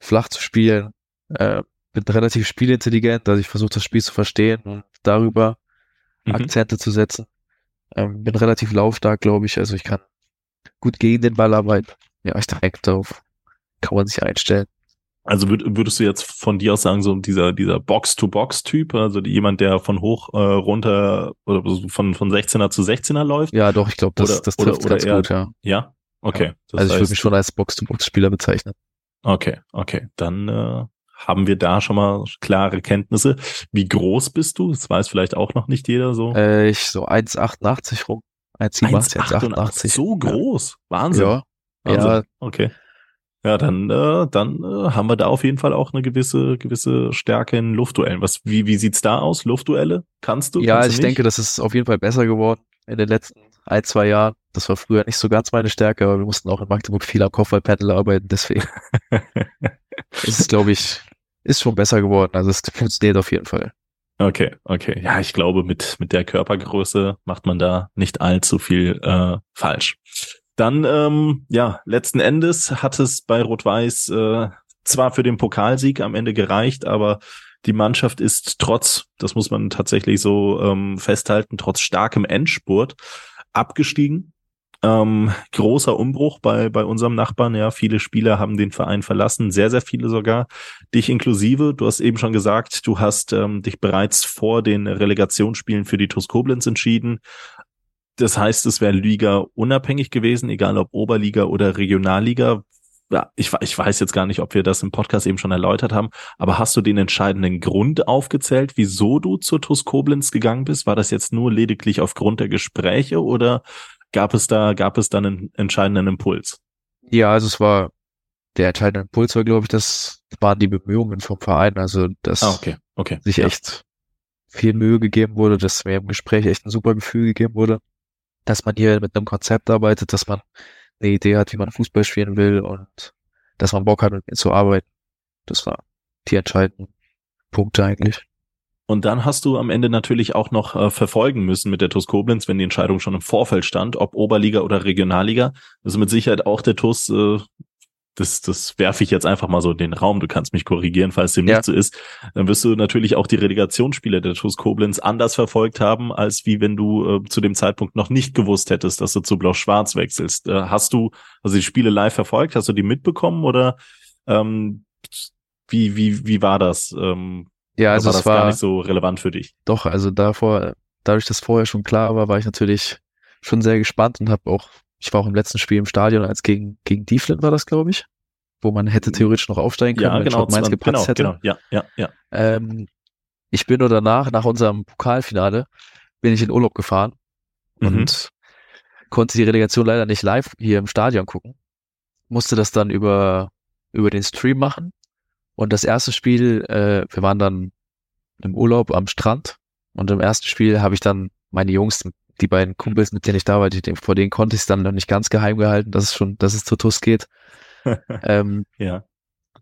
flach zu spielen, äh, bin relativ spielintelligent, also ich versuche das Spiel zu verstehen und darüber Mhm. Akzente zu setzen. Ähm, bin relativ laufstark, glaube ich. Also ich kann gut gegen den Ball arbeiten. Ja, ich denke, darauf kann man sich einstellen. Also würd, würdest du jetzt von dir aus sagen, so dieser, dieser Box-to-Box-Typ, also jemand, der von hoch äh, runter oder von, von 16er zu 16er läuft? Ja, doch, ich glaube, das, Oder- das oder- trifft oder ganz eher- gut, ja. Ja? Okay. Ja. Also ich würde heißt- mich schon als Box-to-Box-Spieler bezeichnen. Okay, okay. Dann äh, haben wir da schon mal klare Kenntnisse. Wie groß bist du? Das weiß vielleicht auch noch nicht jeder so. Äh, ich so 1,88 rum. 1,87, 1,88. So groß. Wahnsinn. Ja. Wahnsinn. Ja, Okay. Ja, dann, äh, dann äh, haben wir da auf jeden Fall auch eine gewisse, gewisse Stärke in Luftduellen. Was, wie, wie sieht's da aus? Luftduelle? Kannst du? ja, kannst also ich du nicht? denke, das ist auf jeden Fall besser geworden in den letzten ein, zwei Jahren. Das war früher nicht so ganz meine Stärke, aber wir mussten auch in Magdeburg viel am Kopfballpanel arbeiten, deswegen [laughs] ist es, glaube ich, ist schon besser geworden. Also es funktioniert auf jeden Fall. Okay, okay. Ja, ich glaube, mit, mit der Körpergröße macht man da nicht allzu viel äh, falsch. Dann, ähm, ja, letzten Endes hat es bei Rot-Weiß äh, zwar für den Pokalsieg am Ende gereicht, aber die Mannschaft ist trotz, das muss man tatsächlich so ähm, festhalten, trotz starkem Endspurt abgestiegen. Ähm, großer Umbruch bei, bei unserem Nachbarn. Ja, viele Spieler haben den Verein verlassen, sehr, sehr viele sogar. Dich inklusive. Du hast eben schon gesagt, du hast ähm, dich bereits vor den Relegationsspielen für die TuS Koblenz entschieden. Das heißt, es wäre Liga unabhängig gewesen, egal ob Oberliga oder Regionalliga. Ja, ich, ich weiß jetzt gar nicht, ob wir das im Podcast eben schon erläutert haben, aber hast du den entscheidenden Grund aufgezählt, wieso du zur TuS Koblenz gegangen bist? War das jetzt nur lediglich aufgrund der Gespräche oder gab es da, gab es dann einen entscheidenden Impuls? Ja, also es war der entscheidende Impuls war, glaube ich, das waren die Bemühungen vom Verein. Also, dass Ah, okay, okay. sich Ja. echt viel Mühe gegeben wurde, dass mir im Gespräch echt ein super Gefühl gegeben wurde, dass man hier mit einem Konzept arbeitet, dass man eine Idee hat, wie man Fußball spielen will und dass man Bock hat, mit mir zu arbeiten. Das war die entscheidenden Punkte eigentlich. Und dann hast du am Ende natürlich auch noch äh, verfolgen müssen mit der TuS Koblenz, wenn die Entscheidung schon im Vorfeld stand, ob Oberliga oder Regionalliga. Das ist mit Sicherheit auch der TuS äh, das, das werfe ich jetzt einfach mal so in den Raum, du kannst mich korrigieren, falls dem Ja. nicht so ist, dann wirst du natürlich auch die Relegationsspiele der TuS Koblenz anders verfolgt haben, als wie wenn du äh, zu dem Zeitpunkt noch nicht gewusst hättest, dass du zu Blau-Schwarz wechselst. Äh, hast du also die Spiele live verfolgt? Hast du die mitbekommen oder ähm, wie, wie, wie war das? Ähm, Ja, also war das war gar nicht so relevant für dich? doch, also davor, dadurch, dass vorher schon klar war, war ich natürlich schon sehr gespannt und habe auch, ich war auch im letzten Spiel im Stadion, als gegen, gegen Dieflin war das, glaube ich, wo man hätte theoretisch noch aufsteigen können, Ja, wenn genau, Mainz 20, gepatzt genau, hätte. genau, ja, ja, ja. Ähm, ich bin nur danach, nach unserem Pokalfinale, bin ich in Urlaub gefahren Mhm. und konnte die Relegation leider nicht live hier im Stadion gucken. Musste das dann über, über den Stream machen. Und das erste Spiel, äh, wir waren dann im Urlaub am Strand und im ersten Spiel habe ich dann meine Jungs, die beiden Kumpels, mit denen ich da war, die, vor denen konnte ich es dann noch nicht ganz geheim gehalten, dass es schon, dass es zu TUS geht. [laughs] ähm, ja.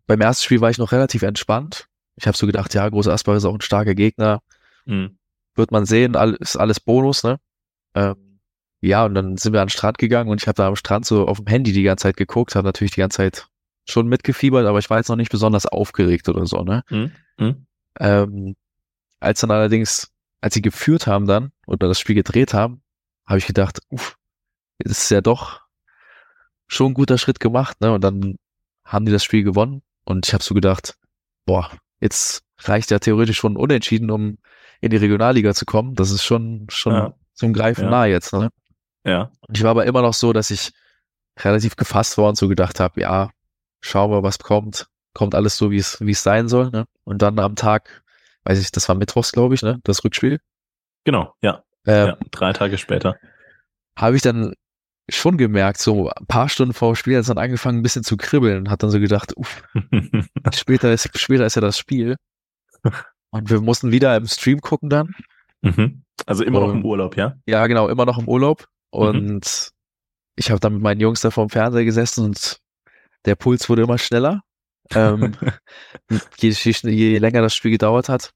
beim ersten Spiel war ich noch relativ entspannt. Ich habe so gedacht, ja, Große Asbach ist auch ein starker Gegner. Mhm. Wird man sehen, all, ist alles Bonus, ne? Ähm, ja, und dann sind wir an den Strand gegangen und ich habe da am Strand so auf dem Handy die ganze Zeit geguckt, habe natürlich die ganze Zeit schon mitgefiebert, aber ich war jetzt noch nicht besonders aufgeregt oder so, ne? Mhm. Mhm. Ähm, als dann allerdings, als sie geführt haben dann oder das Spiel gedreht haben, habe ich gedacht, uff, das ist ja doch schon ein guter Schritt gemacht, ne? Und dann haben die das Spiel gewonnen und ich habe so gedacht, boah, jetzt reicht ja theoretisch schon unentschieden, um in die Regionalliga zu kommen. Das ist schon schon Ja. zum Greifen Ja. nah jetzt, ne? Ja. Und ich war aber immer noch so, dass ich relativ gefasst war und so gedacht habe, ja, schauen wir, was kommt. Kommt alles so, wie es wie es sein soll, ne? Und dann am Tag, weiß ich, das war mittwochs, glaube ich, ne? Das Rückspiel. Genau, ja. Ähm, ja. Drei Tage später. habe ich dann schon gemerkt, so ein paar Stunden vor dem Spiel hat es dann angefangen, ein bisschen zu kribbeln und hat dann so gedacht, uff, [laughs] später ist, später ist ja das Spiel. Und wir mussten wieder im Stream gucken dann. Mhm. Also immer noch Und- im Urlaub, ja? Ja, genau, immer noch im Urlaub. Und ich habe dann mit meinen Jungs da vorm Fernseher gesessen und der Puls wurde immer schneller. Ähm, [laughs] je, je, je länger das Spiel gedauert hat.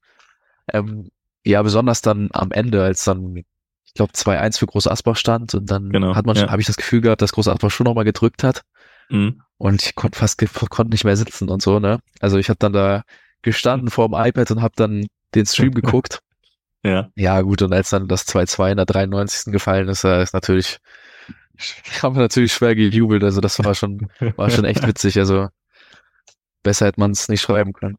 Ähm, ja, besonders dann am Ende, als dann, ich glaube, 2-1 für Groß Asbach stand und dann Genau, hat man, ja. habe ich das Gefühl gehabt, dass Groß Asbach schon nochmal gedrückt hat. Mhm. Und ich konnte fast konnte nicht mehr sitzen und so, ne? Also ich habe dann da gestanden [laughs] vor dem iPad und habe dann den Stream geguckt. [laughs] Ja. Ja, gut, und als dann das 2-2 in der 93. gefallen ist, ist natürlich, haben wir natürlich schwer gejubelt. Also das war schon, war schon echt witzig. Also besser hätte man es nicht schreiben können.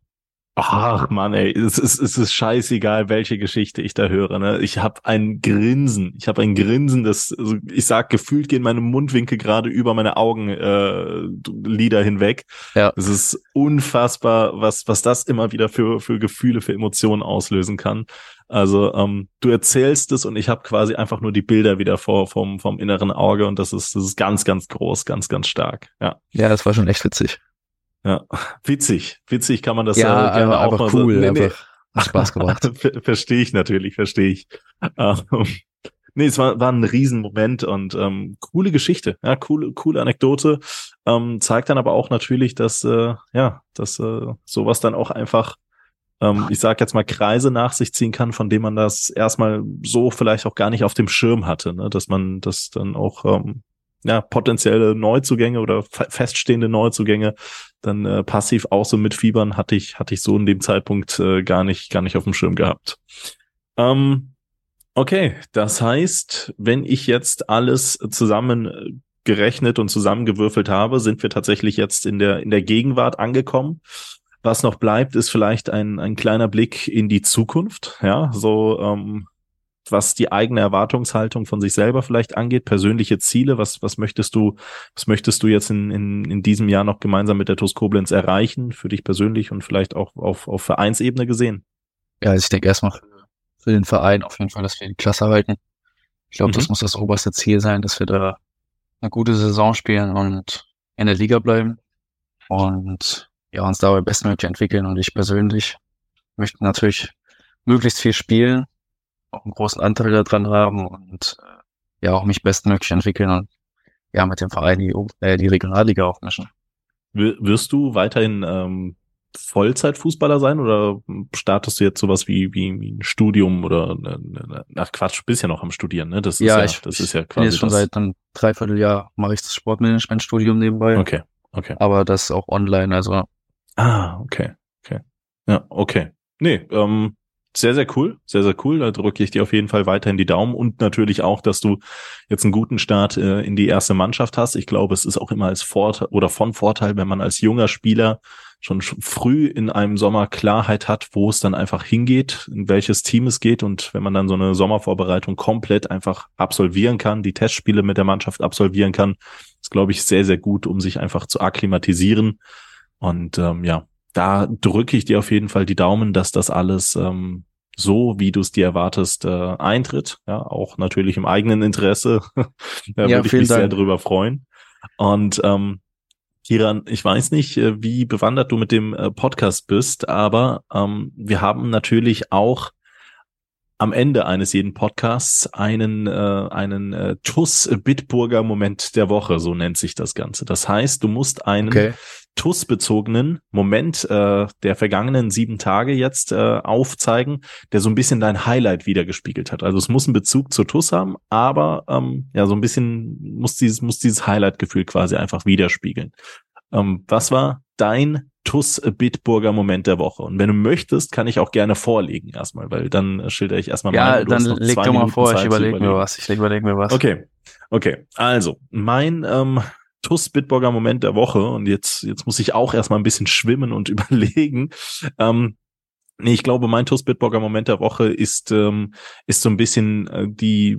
Ach Mann, ey, es ist, es ist scheißegal, welche Geschichte ich da höre. Ne? Ich habe ein Grinsen, ich habe ein Grinsen, das, also ich sag, gefühlt gehen meine Mundwinkel gerade über meine Augenlider äh, hinweg. Ja. Es ist unfassbar, was, was das immer wieder für, für Gefühle, für Emotionen auslösen kann. Also ähm, du erzählst es und ich habe quasi einfach nur die Bilder wieder vor vom, vom inneren Auge und das ist, das ist ganz, ganz groß, ganz, ganz stark. Ja. Ja, das war schon echt witzig. Ja, witzig, witzig kann man das ja, äh, gerne einfach, auch mal cool, so. Nee, nee. Spaß gemacht. [laughs] Ver verstehe ich natürlich, verstehe ich. Ähm, nee, es war, war ein Riesenmoment und ähm, coole Geschichte, ja, coole, coole Anekdote. Ähm, zeigt dann aber auch natürlich, dass äh, ja, dass äh, sowas dann auch einfach, ähm, ich sag jetzt mal, Kreise nach sich ziehen kann, von denen man das erstmal so vielleicht auch gar nicht auf dem Schirm hatte, ne? dass man das dann auch ähm, ja, potenzielle Neuzugänge oder fe- feststehende Neuzugänge dann äh, passiv auch so mitfiebern, hatte ich, hatte ich so in dem Zeitpunkt äh, gar nicht, gar nicht auf dem Schirm gehabt. Ähm, okay, das heißt, wenn ich jetzt alles zusammen äh, gerechnet und zusammengewürfelt habe, sind wir tatsächlich jetzt in der, in der Gegenwart angekommen. Was noch bleibt, ist vielleicht ein, ein kleiner Blick in die Zukunft, ja, so, ähm, was die eigene Erwartungshaltung von sich selber vielleicht angeht, persönliche Ziele, was, was möchtest du, was möchtest du jetzt in, in, in diesem Jahr noch gemeinsam mit der TuS Koblenz erreichen, für dich persönlich und vielleicht auch auf, auf Vereinsebene gesehen? Ja, also ich denke erstmal für, für den Verein auf jeden Fall, dass wir die Klasse halten. Ich glaube, das Mhm. muss das oberste Ziel sein, dass wir da eine gute Saison spielen und in der Liga bleiben und ja, uns dabei bestmöglich entwickeln. Und ich persönlich möchte natürlich möglichst viel spielen, auch einen großen Anteil daran haben und äh, ja, auch mich bestmöglich entwickeln und ja, mit dem Verein die, äh, die Regionalliga aufmischen. Wir- Wirst du weiterhin ähm, Vollzeitfußballer sein oder startest du jetzt sowas wie, wie, wie ein Studium oder ne, ne, nach Quatsch, bist ja noch am Studieren, ne? Das ist ja, Ja, ich- das ist ja bin quasi jetzt schon das. seit einem Dreivierteljahr mache ich das Sportmanagementstudium nebenbei. Okay, Okay. Aber das auch online, also. Ah, okay. Okay. Ja, okay. Nee, ähm, sehr, sehr cool, sehr, sehr cool. Da drücke ich dir auf jeden Fall weiterhin die Daumen und natürlich auch, dass du jetzt einen guten Start äh, in die erste Mannschaft hast. Ich glaube, es ist auch immer als Vorteil oder von Vorteil, wenn man als junger Spieler schon früh in einem Sommer Klarheit hat, wo es dann einfach hingeht, in welches Team es geht und wenn man dann so eine Sommervorbereitung komplett einfach absolvieren kann, die Testspiele mit der Mannschaft absolvieren kann, ist, glaube ich, sehr, sehr gut, um sich einfach zu akklimatisieren. Und ähm, ja, da drücke ich dir auf jeden Fall die Daumen, dass das alles ähm, so, wie du es dir erwartest, äh, eintritt. Ja, auch natürlich im eigenen Interesse. [laughs] da ja, würde ich mich Dank. sehr drüber freuen. Und ähm, Kiran, ich weiß nicht, äh, wie bewandert du mit dem äh, Podcast bist, aber ähm, wir haben natürlich auch am Ende eines jeden Podcasts einen, äh, einen äh, TUS Bitburger Moment der Woche, so nennt sich das Ganze. Das heißt, du musst einen okay. TUS-bezogenen Moment äh, der vergangenen sieben Tage jetzt äh, aufzeigen, der so ein bisschen dein Highlight wiedergespiegelt hat. Also es muss einen Bezug zur TUS haben, aber ähm, ja, so ein bisschen muss dieses, muss dieses Highlight-Gefühl quasi einfach widerspiegeln. Ähm, was war dein TUS Bitburger Moment der Woche. Und wenn du möchtest, kann ich auch gerne vorlegen erstmal, weil dann schilder ich erstmal ja, Ja, dann leg doch mal vor, Zeit ich überlege mir was. Ich überlege mir was. Okay. Okay. Also, mein ähm, TUS Bitburger Moment der Woche und jetzt jetzt muss ich auch erstmal ein bisschen schwimmen und [laughs] überlegen. Ähm, Nee, ich glaube, mein TUS Bitburger Moment der Woche ist, ähm, ist so ein bisschen äh, die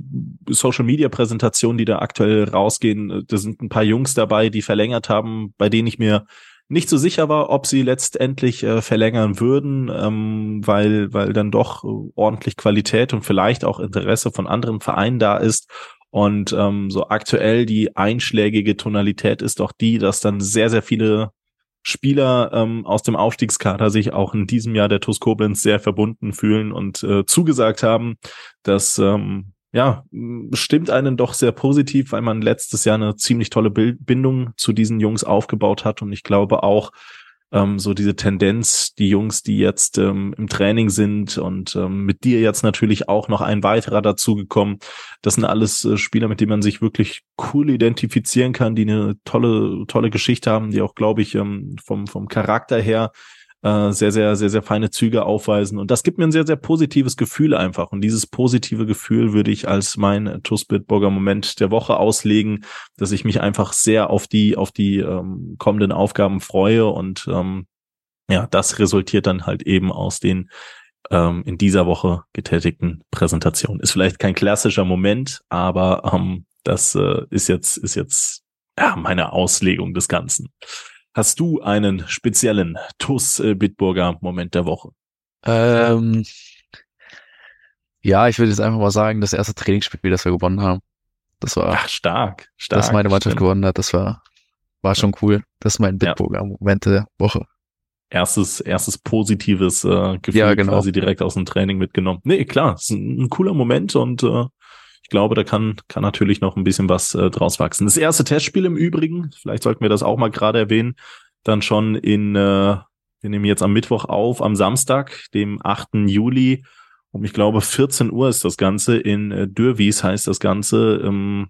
Social Media Präsentation, die da aktuell rausgehen. Da sind ein paar Jungs dabei, die verlängert haben, bei denen ich mir nicht so sicher war, ob sie letztendlich äh, verlängern würden, ähm, weil, weil dann doch ordentlich Qualität und vielleicht auch Interesse von anderen Vereinen da ist. Und ähm, so aktuell die einschlägige Tonalität ist doch die, dass dann sehr, sehr viele Spieler ähm, aus dem Aufstiegskader sich auch in diesem Jahr der TuS Koblenz sehr verbunden fühlen und äh, zugesagt haben, dass ähm, ja, stimmt einen doch sehr positiv, weil man letztes Jahr eine ziemlich tolle Bindung zu diesen Jungs aufgebaut hat. Und ich glaube auch, ähm, so diese Tendenz, die Jungs, die jetzt ähm, im Training sind und ähm, mit dir jetzt natürlich auch noch ein weiterer dazugekommen. Das sind alles äh, Spieler, mit denen man sich wirklich cool identifizieren kann, die eine tolle, tolle Geschichte haben, die auch, glaube ich, ähm, vom, vom Charakter her äh, sehr, sehr, sehr, sehr feine Züge aufweisen. Und das gibt mir ein sehr, sehr positives Gefühl einfach. Und dieses positive Gefühl würde ich als mein Tussbitburger Moment der Woche auslegen, dass ich mich einfach sehr auf die, auf die ähm, kommenden Aufgaben freue. Und ähm, ja, das resultiert dann halt eben aus den ähm, in dieser Woche getätigten Präsentationen. Ist vielleicht kein klassischer Moment, aber ähm, das äh, ist jetzt, ist jetzt ja, meine Auslegung des Ganzen. Hast du einen speziellen TUS äh, Bitburger Moment der Woche? Ähm, ja, ich würde jetzt einfach mal sagen, das erste Trainingsspiel, das wir gewonnen haben. Das war Ach, stark, stark. Dass meine Mannschaft stimmt. gewonnen hat, das war, war schon cool. Das ist mein Bitburger ja. Moment der Woche. Erstes, erstes positives äh, Gefühl ja, genau. quasi direkt aus dem Training mitgenommen. Nee, klar, ist ein, ein cooler Moment und äh, glaube, da kann, kann natürlich noch ein bisschen was äh, draus wachsen. Das erste Testspiel im Übrigen, vielleicht sollten wir das auch mal gerade erwähnen, dann schon in, äh, wir nehmen jetzt am Mittwoch auf, am Samstag, dem 8. Juli, um ich glaube 14 Uhr ist das Ganze, in äh, Dürwies heißt das Ganze, ähm,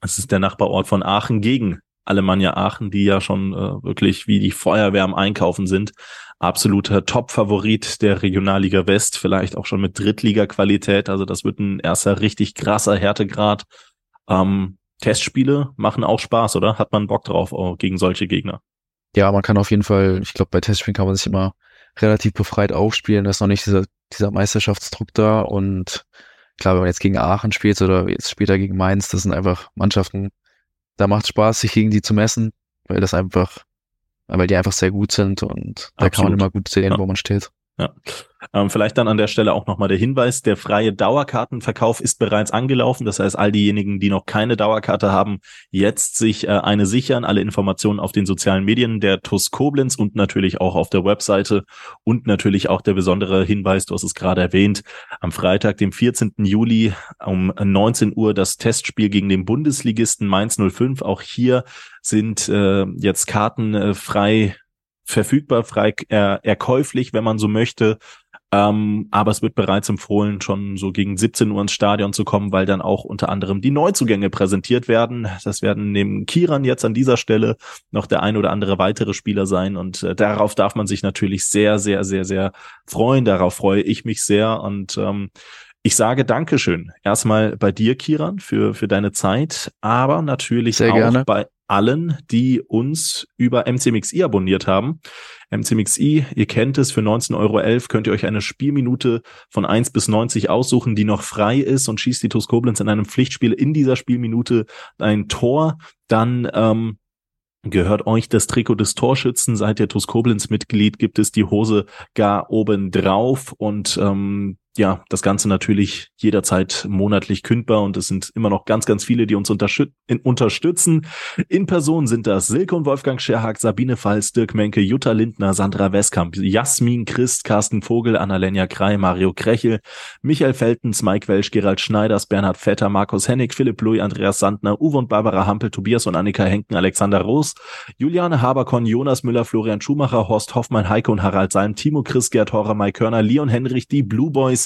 das ist der Nachbarort von Aachen gegen Alemannia Aachen, die ja schon äh, wirklich wie die Feuerwehr am Einkaufen sind absoluter Top-Favorit der Regionalliga West, vielleicht auch schon mit Drittliga-Qualität. Also das wird ein erster richtig krasser Härtegrad. Ähm, Testspiele machen auch Spaß, oder? Hat man Bock drauf oh, gegen solche Gegner? Ja, man kann auf jeden Fall, ich glaube, bei Testspielen kann man sich immer relativ befreit aufspielen. Da ist noch nicht dieser, dieser Meisterschaftsdruck da. Und klar, wenn man jetzt gegen Aachen spielt oder jetzt später gegen Mainz, das sind einfach Mannschaften, da macht Spaß, sich gegen die zu messen, weil das einfach weil die einfach sehr gut sind und da kann man immer gut sehen, ja. wo man steht. Ja. Ähm, vielleicht dann an der Stelle auch nochmal der Hinweis, der freie Dauerkartenverkauf ist bereits angelaufen. Das heißt, all diejenigen, die noch keine Dauerkarte haben, jetzt sich äh, eine sichern. Alle Informationen auf den sozialen Medien der TUS Koblenz und natürlich auch auf der Webseite und natürlich auch der besondere Hinweis, du hast es gerade erwähnt, am Freitag, dem 14. Juli um 19 Uhr das Testspiel gegen den Bundesligisten Mainz 05. Auch hier sind äh, jetzt Karten äh, frei verfügbar, frei äh, erkäuflich, wenn man so möchte. Ähm, aber es wird bereits empfohlen, schon so gegen 17 Uhr ins Stadion zu kommen, weil dann auch unter anderem die Neuzugänge präsentiert werden. Das werden neben Kiran jetzt an dieser Stelle noch der ein oder andere weitere Spieler sein. Und äh, darauf darf man sich natürlich sehr, sehr, sehr, sehr freuen. Darauf freue ich mich sehr. Und ähm, ich sage Dankeschön. Erstmal bei dir, Kiran, für, für deine Zeit, aber natürlich Sehr auch gerne. bei allen, die uns über MCMXI abonniert haben. MCMXI, ihr kennt es, für 19,11 Euro könnt ihr euch eine Spielminute von 1 bis 90 aussuchen, die noch frei ist und schießt die TuS Koblenz in einem Pflichtspiel in dieser Spielminute ein Tor. Dann ähm, gehört euch das Trikot des Torschützen. Seid ihr TuS Koblenz Mitglied, gibt es die Hose gar oben drauf und ähm, ja, das Ganze natürlich jederzeit monatlich kündbar und es sind immer noch ganz, ganz viele, die uns in, unterstützen. In Person sind das Silke und Wolfgang Scherhag, Sabine Falls, Dirk Menke, Jutta Lindner, Sandra Westkamp, Jasmin Christ, Carsten Vogel, Annalena Krei, Mario Krechel, Michael Feltens, Mike Welsch, Gerald Schneiders, Bernhard Vetter, Markus Hennig, Philipp Louis, Andreas Sandner, Uwe und Barbara Hampel, Tobias und Annika Henken, Alexander Roos, Juliane Haberkorn, Jonas Müller, Florian Schumacher, Horst Hoffmann, Heike und Harald Salm, Timo Chris, Gerd Horrer, Mike Körner, Leon Henrich, die Blue Boys,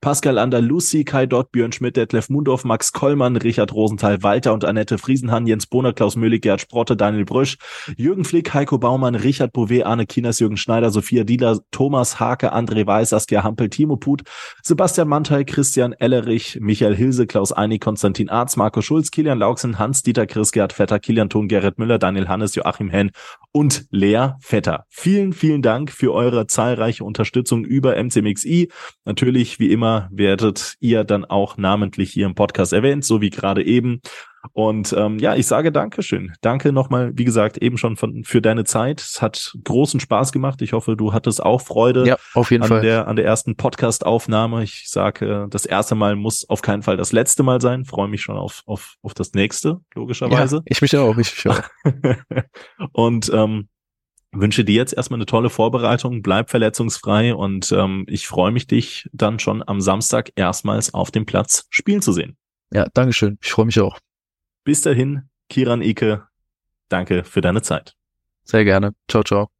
Pascal Andalusi, Kai Dott, Björn Schmidt, Detlef Mundorf, Max Kollmann, Richard Rosenthal, Walter und Annette Friesenhahn, Jens Bohner, Klaus Möhlig, Gerd Sprotte, Daniel Brüsch, Jürgen Flick, Heiko Baumann, Richard Bouvet, Arne Kinas, Jürgen Schneider, Sophia Dieler, Thomas Hake, André Weiß, Saskia Hampel, Timo Put, Sebastian Mantel, Christian Ellerich, Michael Hilse, Klaus Einig, Konstantin Arz, Marco Schulz, Kilian Lauksen, Hans-Dieter Chris, Gerd Vetter, Kilian Thun, Gerrit Müller, Daniel Hannes, Joachim Henn und Lea Vetter. Vielen, vielen Dank für eure zahlreiche Unterstützung über MCMXI. Natürlich, wie immer, werdet ihr dann auch namentlich hier im Podcast erwähnt, so wie gerade eben. Und ähm, ja, ich sage Dankeschön. Danke nochmal, wie gesagt, eben schon von, für deine Zeit. Es hat großen Spaß gemacht. Ich hoffe, du hattest auch Freude Ja, auf jeden an Fall. der, an der ersten Podcast-Aufnahme. Ich sage, das erste Mal muss auf keinen Fall das letzte Mal sein. Freue mich schon auf, auf, auf das nächste, logischerweise. Ja, ich mich auch, ich mich auch. [laughs] und ähm, wünsche dir jetzt erstmal eine tolle Vorbereitung, bleib verletzungsfrei und ähm, ich freue mich, dich dann schon am Samstag erstmals auf dem Platz spielen zu sehen. Ja, Dankeschön. Ich freue mich auch. Bis dahin, Kiran Ike, danke für deine Zeit. Sehr gerne. Ciao, ciao.